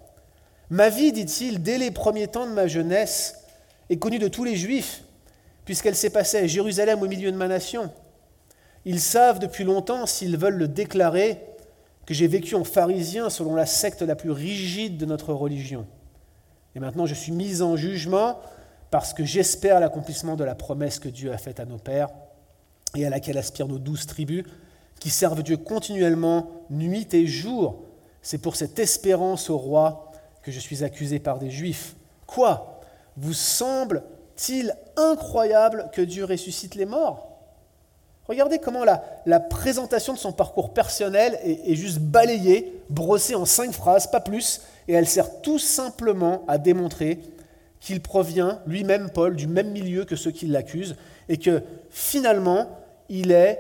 [SPEAKER 1] Ma vie, dit-il, dès les premiers temps de ma jeunesse, est connue de tous les Juifs, puisqu'elle s'est passée à Jérusalem au milieu de ma nation. Ils savent depuis longtemps, s'ils veulent le déclarer, que j'ai vécu en pharisien selon la secte la plus rigide de notre religion. Et maintenant, je suis mis en jugement parce que j'espère l'accomplissement de la promesse que Dieu a faite à nos pères et à laquelle aspirent nos douze tribus, qui servent Dieu continuellement, nuit et jour. C'est pour cette espérance au roi que je suis accusé par des Juifs. Quoi? Vous semble-t-il incroyable que Dieu ressuscite les morts? Regardez comment la, présentation de son parcours personnel est, juste balayée, brossée en cinq phrases, pas plus, et elle sert tout simplement à démontrer qu'il provient lui-même, Paul, du même milieu que ceux qui l'accusent, et que finalement, il est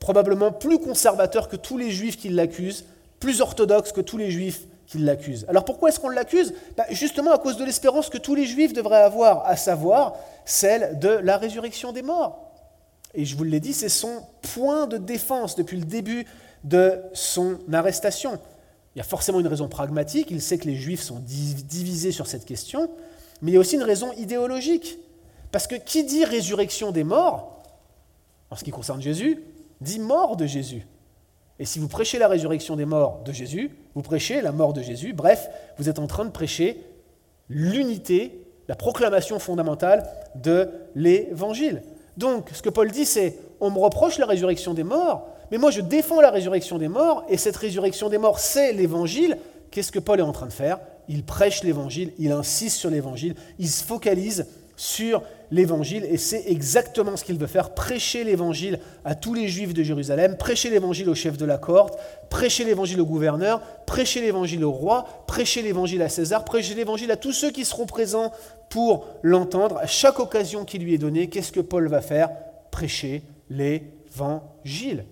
[SPEAKER 1] probablement plus conservateur que tous les juifs qui l'accusent, plus orthodoxe que tous les juifs qui l'accusent. Alors pourquoi est-ce qu'on l'accuse? Bah, Justement à cause de l'espérance que tous les juifs devraient avoir, à savoir celle de la résurrection des morts. Et je vous l'ai dit, c'est son point de défense depuis le début de son arrestation. Il y a forcément une raison pragmatique, il sait que les juifs sont divisés sur cette question, mais il y a aussi une raison idéologique. Parce que qui dit résurrection des morts, en ce qui concerne Jésus, dit mort de Jésus. Et si vous prêchez la résurrection des morts de Jésus, vous prêchez la mort de Jésus. Bref, vous êtes en train de prêcher l'unité, la proclamation fondamentale de l'Évangile. Donc, ce que Paul dit, c'est on me reproche la résurrection des morts, mais moi je défends la résurrection des morts, et cette résurrection des morts, c'est l'Évangile. Qu'est-ce que Paul est en train de faire? Il prêche l'Évangile, il insiste sur l'Évangile, il se focalise sur l'évangile et c'est exactement ce qu'il veut faire, prêcher l'évangile à tous les juifs de Jérusalem, prêcher l'évangile au chef de la cohorte, prêcher l'évangile au gouverneur, prêcher l'évangile au roi, prêcher l'évangile à César, prêcher l'évangile à tous ceux qui seront présents pour l'entendre. À chaque occasion qui lui est donnée, qu'est-ce que Paul va faire? Prêcher l'évangile.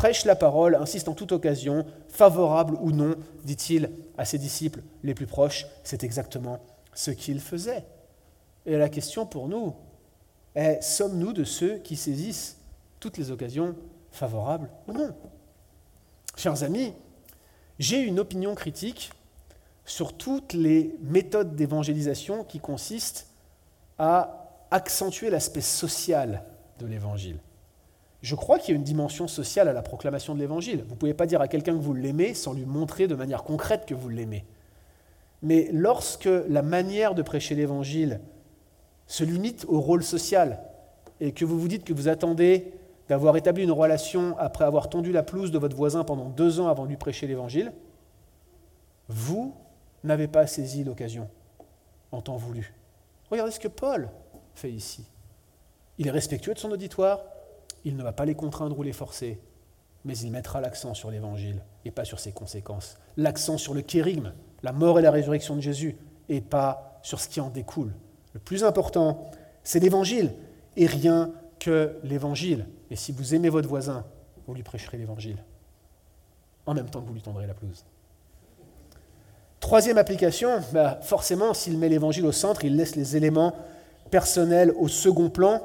[SPEAKER 1] Prêche la parole, insiste en toute occasion, favorable ou non, dit-il à ses disciples les plus proches. C'est exactement ce qu'il faisait. Et la question pour nous est, sommes-nous de ceux qui saisissent toutes les occasions favorables ou non? Chers amis, j'ai une opinion critique sur toutes les méthodes d'évangélisation qui consistent à accentuer l'aspect social de l'évangile. Je crois qu'il y a une dimension sociale à la proclamation de l'évangile. Vous ne pouvez pas dire à quelqu'un que vous l'aimez sans lui montrer de manière concrète que vous l'aimez. Mais lorsque la manière de prêcher l'évangile se limite au rôle social et que vous vous dites que vous attendez d'avoir établi une relation après avoir tondu la pelouse de votre voisin pendant deux ans avant de lui prêcher l'évangile, vous n'avez pas saisi l'occasion en temps voulu. Regardez ce que Paul fait ici. Il est respectueux de son auditoire, il ne va pas les contraindre ou les forcer, mais il mettra l'accent sur l'évangile et pas sur ses conséquences. L'accent sur le kérigme, la mort et la résurrection de Jésus, et pas sur ce qui en découle. Le plus important, c'est l'évangile et rien que l'évangile. Et si vous aimez votre voisin, vous lui prêcherez l'évangile en même temps que vous lui tendrez la pelouse. Troisième application, bah, forcément, s'il met l'évangile au centre, il laisse les éléments personnels au second plan.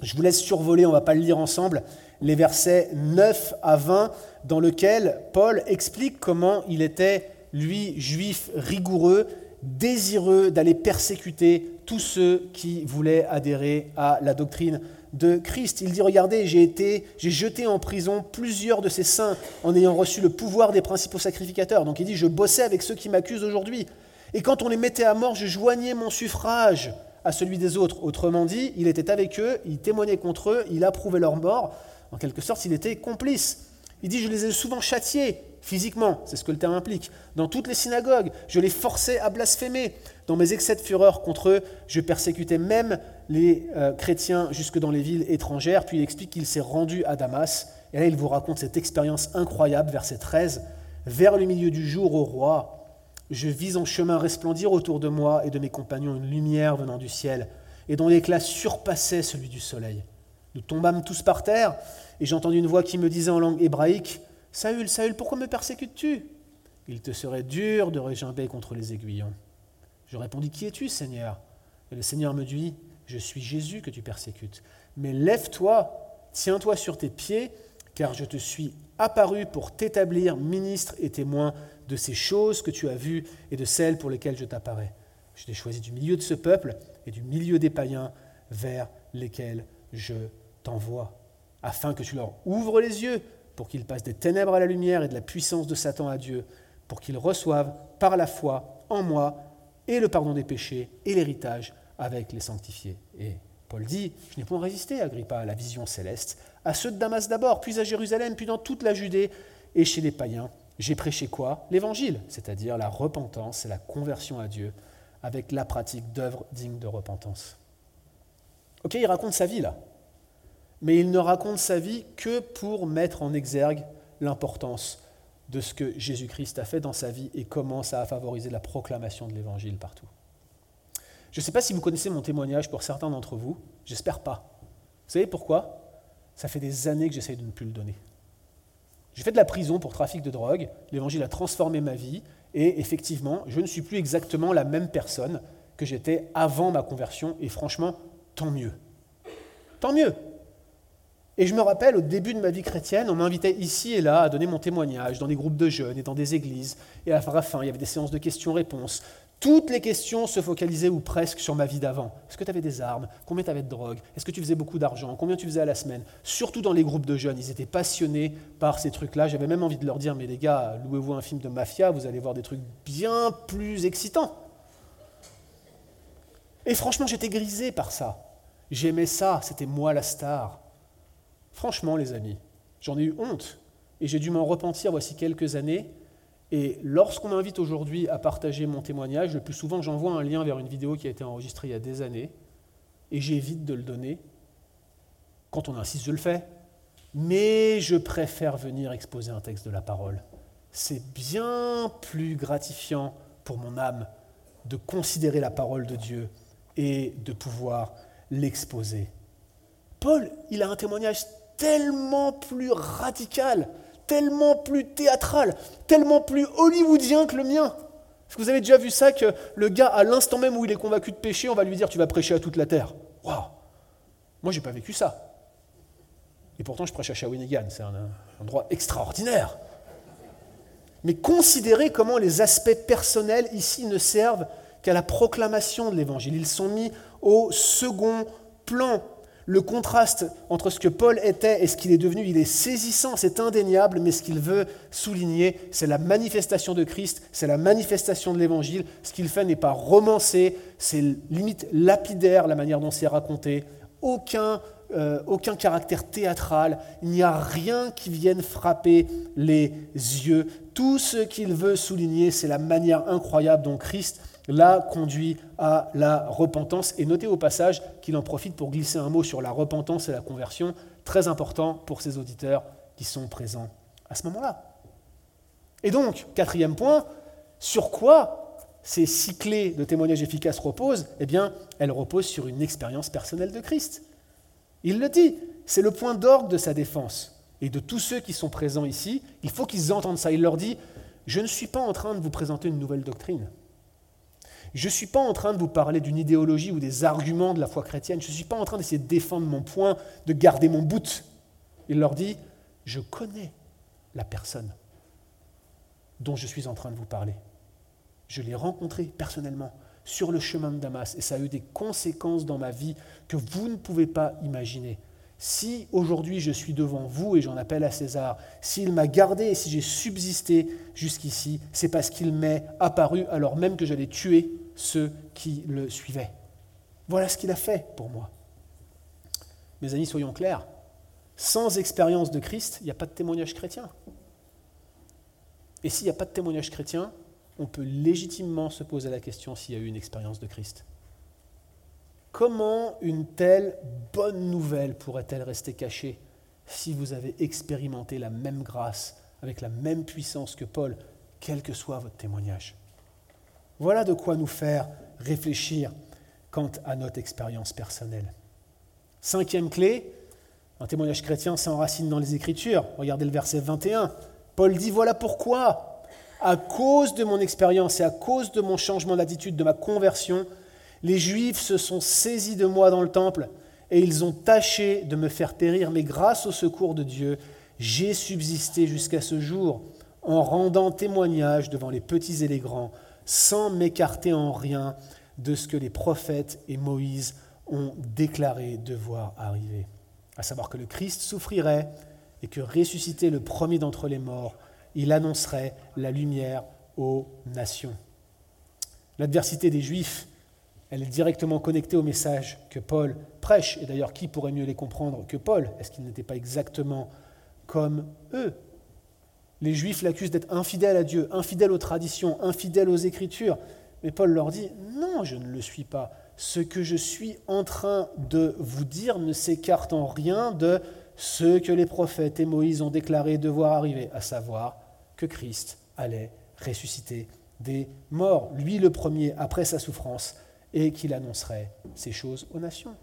[SPEAKER 1] Je vous laisse survoler, on ne va pas le lire ensemble, les versets 9 à 20, dans lesquels Paul explique comment il était, lui, juif rigoureux, désireux d'aller persécuter tous ceux qui voulaient adhérer à la doctrine de Christ. Il dit, regardez, j'ai été, j'ai jeté en prison plusieurs de ces saints en ayant reçu le pouvoir des principaux sacrificateurs. Donc il dit, je bossais avec ceux qui m'accusent aujourd'hui. Et quand on les mettait à mort, je joignais mon suffrage à celui des autres. Autrement dit, il était avec eux, il témoignait contre eux, il approuvait leur mort. En quelque sorte, il était complice. Il dit, je les ai souvent châtiés physiquement, c'est ce que le terme implique, dans toutes les synagogues. Je les forçais à blasphémer. Dans mes excès de fureur contre eux, je persécutais même les euh, chrétiens jusque dans les villes étrangères. Puis il explique qu'il s'est rendu à Damas. Et là, il vous raconte cette expérience incroyable, verset 13. Vers le milieu du jour, au roi, je vis en chemin resplendir autour de moi et de mes compagnons une lumière venant du ciel, et dont l'éclat surpassait celui du soleil. Nous tombâmes tous par terre, et j'entendis une voix qui me disait en langue hébraïque Saül, Saül, pourquoi me persécutes-tu? Il te serait dur de régimber contre les aiguillons. Je répondis Qui es-tu, Seigneur? Et le Seigneur me dit Je suis Jésus que tu persécutes. Mais lève-toi, tiens-toi sur tes pieds, car je te suis apparu pour t'établir ministre et témoin de ces choses que tu as vues et de celles pour lesquelles je t'apparais. Je t'ai choisi du milieu de ce peuple et du milieu des païens vers lesquels je t'envoie, afin que tu leur ouvres les yeux pour qu'ils passent des ténèbres à la lumière et de la puissance de Satan à Dieu, pour qu'ils reçoivent par la foi en moi et le pardon des péchés et l'héritage avec les sanctifiés. Et Paul dit, je n'ai point résisté, Agrippa, à la vision céleste, à ceux de Damas d'abord, puis à Jérusalem, puis dans toute la Judée et chez les païens. J'ai prêché quoi? L'évangile, c'est-à-dire la repentance et la conversion à Dieu, avec la pratique d'œuvres dignes de repentance. Ok, il raconte sa vie là mais il ne raconte sa vie que pour mettre en exergue l'importance de ce que Jésus-Christ a fait dans sa vie et comment ça a favorisé la proclamation de l'Évangile partout. Je ne sais pas si vous connaissez mon témoignage pour certains d'entre vous, j'espère pas. Vous savez pourquoi? Ça fait des années que j'essaye de ne plus le donner. J'ai fait de la prison pour trafic de drogue, l'Évangile a transformé ma vie, et effectivement, je ne suis plus exactement la même personne que j'étais avant ma conversion, et franchement, tant mieux. Tant mieux, et je me rappelle, au début de ma vie chrétienne, on m'invitait ici et là à donner mon témoignage dans des groupes de jeunes et dans des églises. Et à la fin, il y avait des séances de questions-réponses. Toutes les questions se focalisaient ou presque sur ma vie d'avant. Est-ce que tu avais des armes? Combien tu avais de drogue? Est-ce que tu faisais beaucoup d'argent? Combien tu faisais à la semaine? Surtout dans les groupes de jeunes, ils étaient passionnés par ces trucs-là. J'avais même envie de leur dire, mais les gars, louez-vous un film de mafia, vous allez voir des trucs bien plus excitants. Et franchement, j'étais grisé par ça. J'aimais ça, c'était moi la star. Franchement, les amis, j'en ai eu honte et j'ai dû m'en repentir voici quelques années. Et lorsqu'on m'invite aujourd'hui à partager mon témoignage, le plus souvent j'envoie un lien vers une vidéo qui a été enregistrée il y a des années et j'évite de le donner. Quand on insiste, je le fais. Mais je préfère venir exposer un texte de la parole. C'est bien plus gratifiant pour mon âme de considérer la parole de Dieu et de pouvoir l'exposer. Paul, il a un témoignage tellement plus radical, tellement plus théâtral, tellement plus hollywoodien que le mien. Est-ce que vous avez déjà vu ça que le gars, à l'instant même où il est convaincu de pécher, on va lui dire tu vas prêcher à toute la terre? Waouh Moi, j'ai pas vécu ça. Et pourtant, je prêche à Shawinigan, c'est un, endroit extraordinaire. Mais considérez comment les aspects personnels ici ne servent qu'à la proclamation de l'évangile. Ils sont mis au second plan. Le contraste entre ce que Paul était et ce qu'il est devenu, il est saisissant, c'est indéniable, mais ce qu'il veut souligner, c'est la manifestation de Christ, c'est la manifestation de l'Évangile. Ce qu'il fait n'est pas romancé, c'est limite lapidaire la manière dont c'est raconté. Aucun, euh, aucun caractère théâtral, il n'y a rien qui vienne frapper les yeux. Tout ce qu'il veut souligner, c'est la manière incroyable dont Christ l'a conduit à la repentance. Et notez au passage qu'il en profite pour glisser un mot sur la repentance et la conversion, très important pour ces auditeurs qui sont présents à ce moment-là. Et donc, quatrième point, sur quoi ces six clés de témoignage efficace reposent? Eh bien, elles reposent sur une expérience personnelle de Christ. Il le dit, c'est le point d'orgue de sa défense. Et de tous ceux qui sont présents ici, il faut qu'ils entendent ça. Il leur dit, je ne suis pas en train de vous présenter une nouvelle doctrine. Je ne suis pas en train de vous parler d'une idéologie ou des arguments de la foi chrétienne. Je ne suis pas en train d'essayer de défendre mon point, de garder mon bout. Il leur dit, je connais la personne dont je suis en train de vous parler. Je l'ai rencontré personnellement sur le chemin de Damas et ça a eu des conséquences dans ma vie que vous ne pouvez pas imaginer. Si aujourd'hui je suis devant vous et j'en appelle à César, s'il m'a gardé et si j'ai subsisté jusqu'ici, c'est parce qu'il m'est apparu alors même que j'allais tuer ceux qui le suivaient. Voilà ce qu'il a fait pour moi. Mes amis, soyons clairs, sans expérience de Christ, il n'y a pas de témoignage chrétien. Et s'il n'y a pas de témoignage chrétien, on peut légitimement se poser la question s'il y a eu une expérience de Christ. Comment une telle bonne nouvelle pourrait-elle rester cachée si vous avez expérimenté la même grâce, avec la même puissance que Paul, quel que soit votre témoignage? Voilà de quoi nous faire réfléchir quant à notre expérience personnelle. Cinquième clé, un témoignage chrétien s'enracine dans les Écritures. Regardez le verset 21. Paul dit, voilà pourquoi, à cause de mon expérience et à cause de mon changement d'attitude, de ma conversion, les Juifs se sont saisis de moi dans le temple et ils ont tâché de me faire périr, mais grâce au secours de Dieu, j'ai subsisté jusqu'à ce jour en rendant témoignage devant les petits et les grands, sans m'écarter en rien de ce que les prophètes et Moïse ont déclaré devoir arriver, à savoir que le Christ souffrirait et que ressuscité le premier d'entre les morts, il annoncerait la lumière aux nations. L'adversité des Juifs elle est directement connectée au message que Paul prêche. Et d'ailleurs, qui pourrait mieux les comprendre que Paul? Est-ce qu'il n'était pas exactement comme eux? Les Juifs l'accusent d'être infidèle à Dieu, infidèle aux traditions, infidèle aux Écritures. Mais Paul leur dit, non, je ne le suis pas. Ce que je suis en train de vous dire ne s'écarte en rien de ce que les prophètes et Moïse ont déclaré devoir arriver, à savoir que Christ allait ressusciter des morts, lui le premier, après sa souffrance, et qu'il annoncerait ces choses aux nations.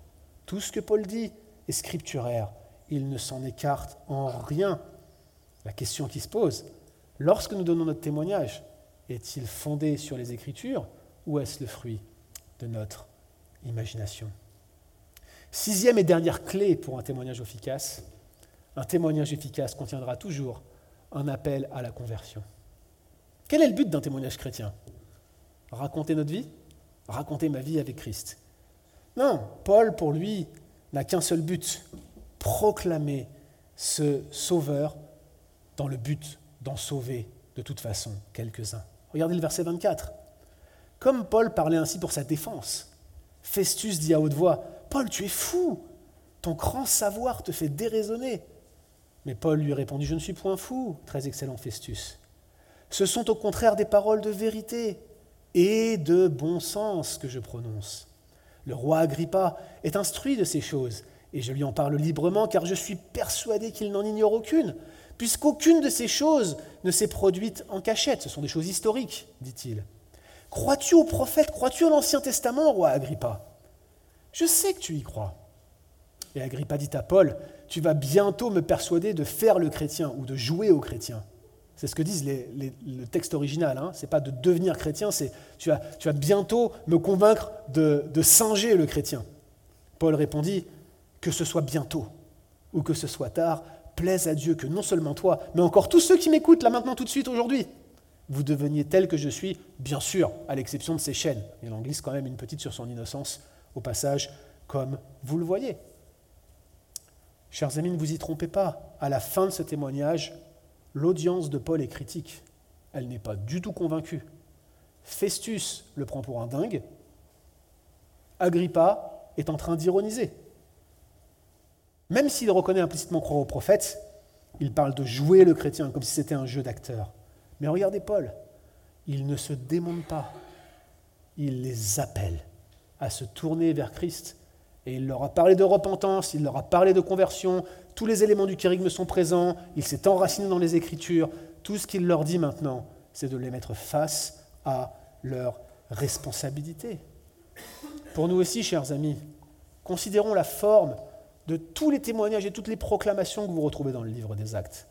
[SPEAKER 1] Tout ce que Paul dit est scripturaire. Il ne s'en écarte en rien. La question qui se pose, lorsque nous donnons notre témoignage, est-il fondé sur les Écritures ou est-ce le fruit de notre imagination? Sixième et dernière clé pour un témoignage efficace, un témoignage efficace contiendra toujours un appel à la conversion. Quel est le but d'un témoignage chrétien? Raconter notre vie? Raconter ma vie avec Christ? Non, Paul, pour lui, n'a qu'un seul but, proclamer ce sauveur dans le but d'en sauver de toute façon quelques-uns. Regardez le verset 24. Comme Paul parlait ainsi pour sa défense, Festus dit à haute voix, Paul, tu es fou, ton grand savoir te fait déraisonner. Mais Paul lui répondit, je ne suis point fou, très excellent Festus. Ce sont au contraire des paroles de vérité et de bon sens que je prononce. Le roi Agrippa est instruit de ces choses, et je lui en parle librement car je suis persuadé qu'il n'en ignore aucune, puisqu'aucune de ces choses ne s'est produite en cachette. Ce sont des choses historiques, dit-il. Crois-tu au prophète? Crois-tu à l'Ancien Testament, roi Agrippa? Je sais que tu y crois. Et Agrippa dit à Paul, tu vas bientôt me persuader de faire le chrétien ou de jouer au chrétien. C'est ce que disent le texte original. Hein. Ce n'est pas de devenir chrétien, c'est tu vas, bientôt me convaincre de singer le chrétien. Paul répondit Que ce soit bientôt ou que ce soit tard, plaise à Dieu que non seulement toi, mais encore tous ceux qui m'écoutent là maintenant tout de suite aujourd'hui, vous deveniez tel que je suis, bien sûr, à l'exception de ces chaînes. Il en glisse quand même une petite sur son innocence au passage, comme vous le voyez. Chers amis, ne vous y trompez pas. À la fin de ce témoignage, l'audience de Paul est critique. Elle n'est pas du tout convaincue. Festus le prend pour un dingue. Agrippa est en train d'ironiser. Même s'il reconnaît implicitement croire au prophète, il parle de jouer le chrétien comme si c'était un jeu d'acteur. Mais regardez Paul, il ne se démonte pas, il les appelle à se tourner vers Christ. Et il leur a parlé de repentance, il leur a parlé de conversion, tous les éléments du kérigme sont présents, il s'est enraciné dans les Écritures. Tout ce qu'il leur dit maintenant, c'est de les mettre face à leur responsabilité. Pour nous aussi, chers amis, considérons la forme de tous les témoignages et toutes les proclamations que vous retrouvez dans le livre des actes.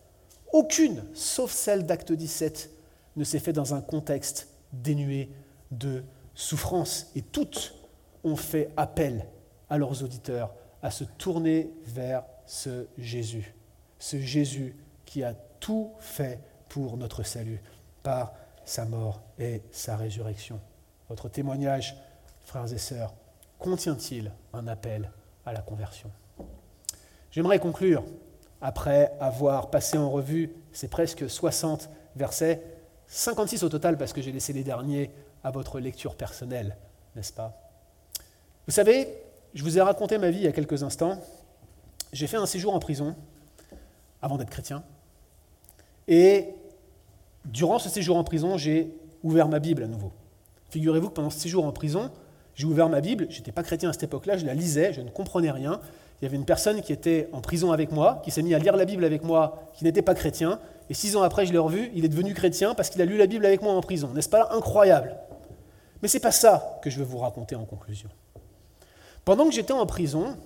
[SPEAKER 1] Aucune, sauf celle d'acte 17, ne s'est faite dans un contexte dénué de souffrance. Et toutes ont fait appel à leurs auditeurs à se tourner vers ce Jésus. Ce Jésus qui a tout fait pour notre salut par sa mort et sa résurrection. Votre témoignage, frères et sœurs, contient-il un appel à la conversion? J'aimerais conclure, après avoir passé en revue ces presque 60 versets, 56 au total parce que j'ai laissé les derniers à votre lecture personnelle, n'est-ce pas? Vous savez, je vous ai raconté ma vie il y a quelques instants. J'ai fait un séjour en prison avant d'être chrétien. Et durant ce séjour en prison, j'ai ouvert ma Bible à nouveau. Figurez-vous que pendant ce séjour en prison, j'ai ouvert ma Bible, je n'étais pas chrétien à cette époque-là, je la lisais, je ne comprenais rien, il y avait une personne qui était en prison avec moi, qui s'est mis à lire la Bible avec moi, qui n'était pas chrétien, et six ans après, je l'ai revu, il est devenu chrétien parce qu'il a lu la Bible avec moi en prison. N'est-ce pas incroyable? Mais ce n'est pas ça que je veux vous raconter en conclusion. Pendant que j'étais en prison,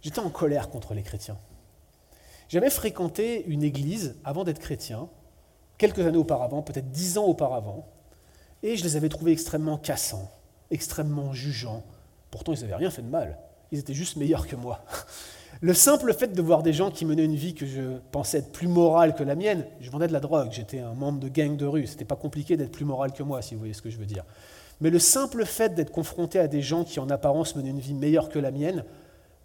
[SPEAKER 1] j'étais en colère contre les chrétiens. J'avais fréquenté une église avant d'être chrétien, quelques années auparavant, peut-être dix ans auparavant, et je les avais trouvés extrêmement cassants, extrêmement jugeants. Pourtant, ils n'avaient rien fait de mal ils étaient juste meilleurs que moi. Le simple fait de voir des gens qui menaient une vie que je pensais être plus morale que la mienne, je vendais de la drogue, j'étais un membre de gang de rue, c'était pas compliqué d'être plus moral que moi, si vous voyez ce que je veux dire. Mais le simple fait d'être confronté à des gens qui en apparence menaient une vie meilleure que la mienne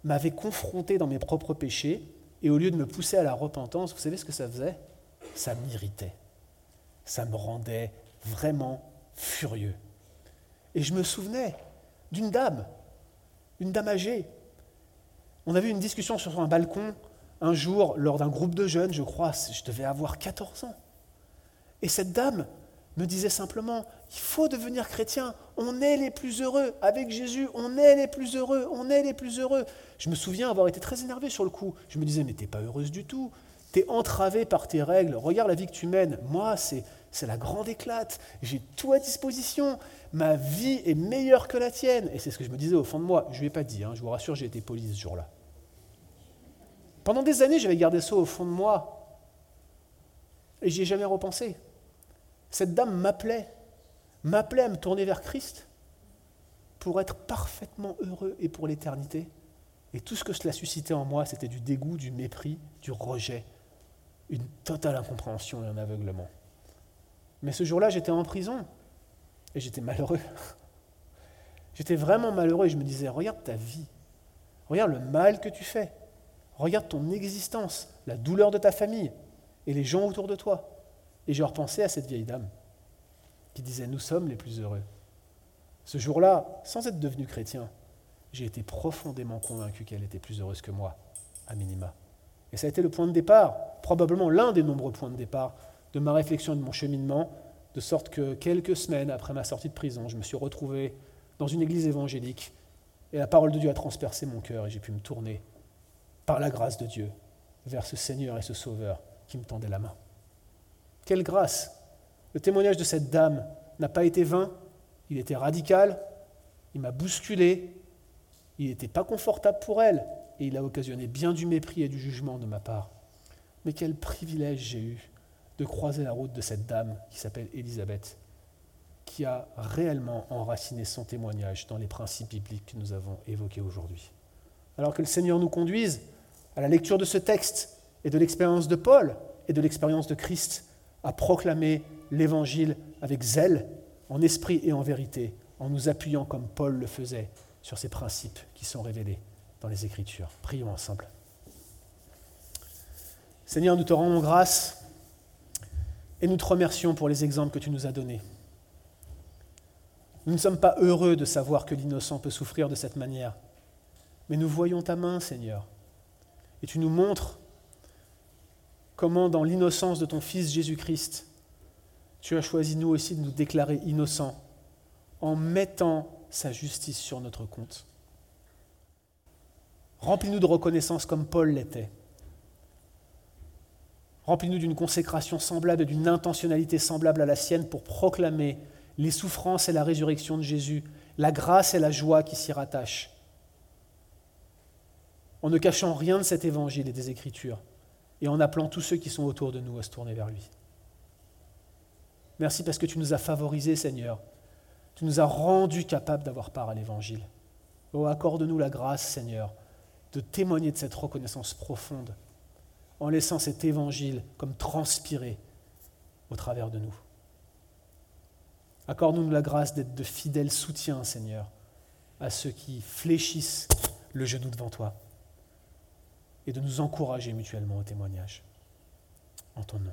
[SPEAKER 1] m'avait confronté dans mes propres péchés, et au lieu de me pousser à la repentance, vous savez ce que ça faisait? Ça m'irritait. Ça me rendait vraiment furieux. Et je me souvenais d'une dame une dame âgée. On avait une discussion sur un balcon un jour lors d'un groupe de jeunes, je crois, je devais avoir 14 ans. Et cette dame me disait simplement, il faut devenir chrétien, on est les plus heureux, avec Jésus, on est les plus heureux, on est les plus heureux. Je me souviens avoir été très énervé sur le coup. Je me disais, mais t'es pas heureuse du tout, t'es entravée par tes règles, regarde la vie que tu mènes. Moi, c'est, c'est la grande éclate, j'ai tout à disposition, ma vie est meilleure que la tienne. Et c'est ce que je me disais au fond de moi. Je ne lui ai pas dit, hein, je vous rassure, j'ai été poli ce jour-là. Pendant des années, j'avais gardé ça au fond de moi. Et j'y ai jamais repensé. Cette dame m'appelait, m'appelait à me tourner vers Christ pour être parfaitement heureux et pour l'éternité. Et tout ce que cela suscitait en moi, c'était du dégoût, du mépris, du rejet, une totale incompréhension et un aveuglement. Mais ce jour-là, j'étais en prison. Et j'étais malheureux. (laughs) J'étais vraiment malheureux et je me disais, regarde ta vie, regarde le mal que tu fais, regarde ton existence, la douleur de ta famille et les gens autour de toi. Et j'ai repensé à cette vieille dame qui disait, nous sommes les plus heureux. Ce jour-là, sans être devenu chrétien, j'ai été profondément convaincu qu'elle était plus heureuse que moi, à minima. Et ça a été le point de départ, probablement l'un des nombreux points de départ de ma réflexion et de mon cheminement de sorte que quelques semaines après ma sortie de prison, je me suis retrouvé dans une église évangélique et la parole de Dieu a transpercé mon cœur et j'ai pu me tourner, par la grâce de Dieu, vers ce Seigneur et ce Sauveur qui me tendait la main. Quelle grâce! Le témoignage de cette dame n'a pas été vain, il était radical, il m'a bousculé, il n'était pas confortable pour elle et il a occasionné bien du mépris et du jugement de ma part. Mais quel privilège j'ai eu de croiser la route de cette dame qui s'appelle Élisabeth, qui a réellement enraciné son témoignage dans les principes bibliques que nous avons évoqués aujourd'hui. Alors que le Seigneur nous conduise à la lecture de ce texte et de l'expérience de Paul et de l'expérience de Christ à proclamer l'Évangile avec zèle, en esprit et en vérité, en nous appuyant comme Paul le faisait sur ces principes qui sont révélés dans les Écritures. Prions ensemble. Seigneur, nous te rendons grâce et nous te remercions pour les exemples que tu nous as donnés. Nous ne sommes pas heureux de savoir que l'innocent peut souffrir de cette manière, mais nous voyons ta main, Seigneur, et tu nous montres comment dans l'innocence de ton Fils Jésus-Christ, tu as choisi nous aussi de nous déclarer innocents en mettant sa justice sur notre compte. Remplis-nous de reconnaissance comme Paul l'était. Remplis-nous d'une consécration semblable et d'une intentionnalité semblable à la sienne pour proclamer les souffrances et la résurrection de Jésus, la grâce et la joie qui s'y rattachent, en ne cachant rien de cet évangile et des Écritures, et en appelant tous ceux qui sont autour de nous à se tourner vers lui. Merci parce que tu nous as favorisés, Seigneur. Tu nous as rendus capables d'avoir part à l'Évangile. Oh, accorde-nous la grâce, Seigneur, de témoigner de cette reconnaissance profonde en laissant cet Évangile comme transpirer au travers de nous. Accorde-nous la grâce d'être de fidèles soutiens, Seigneur, à ceux qui fléchissent le genou devant toi et de nous encourager mutuellement au témoignage. En ton nom.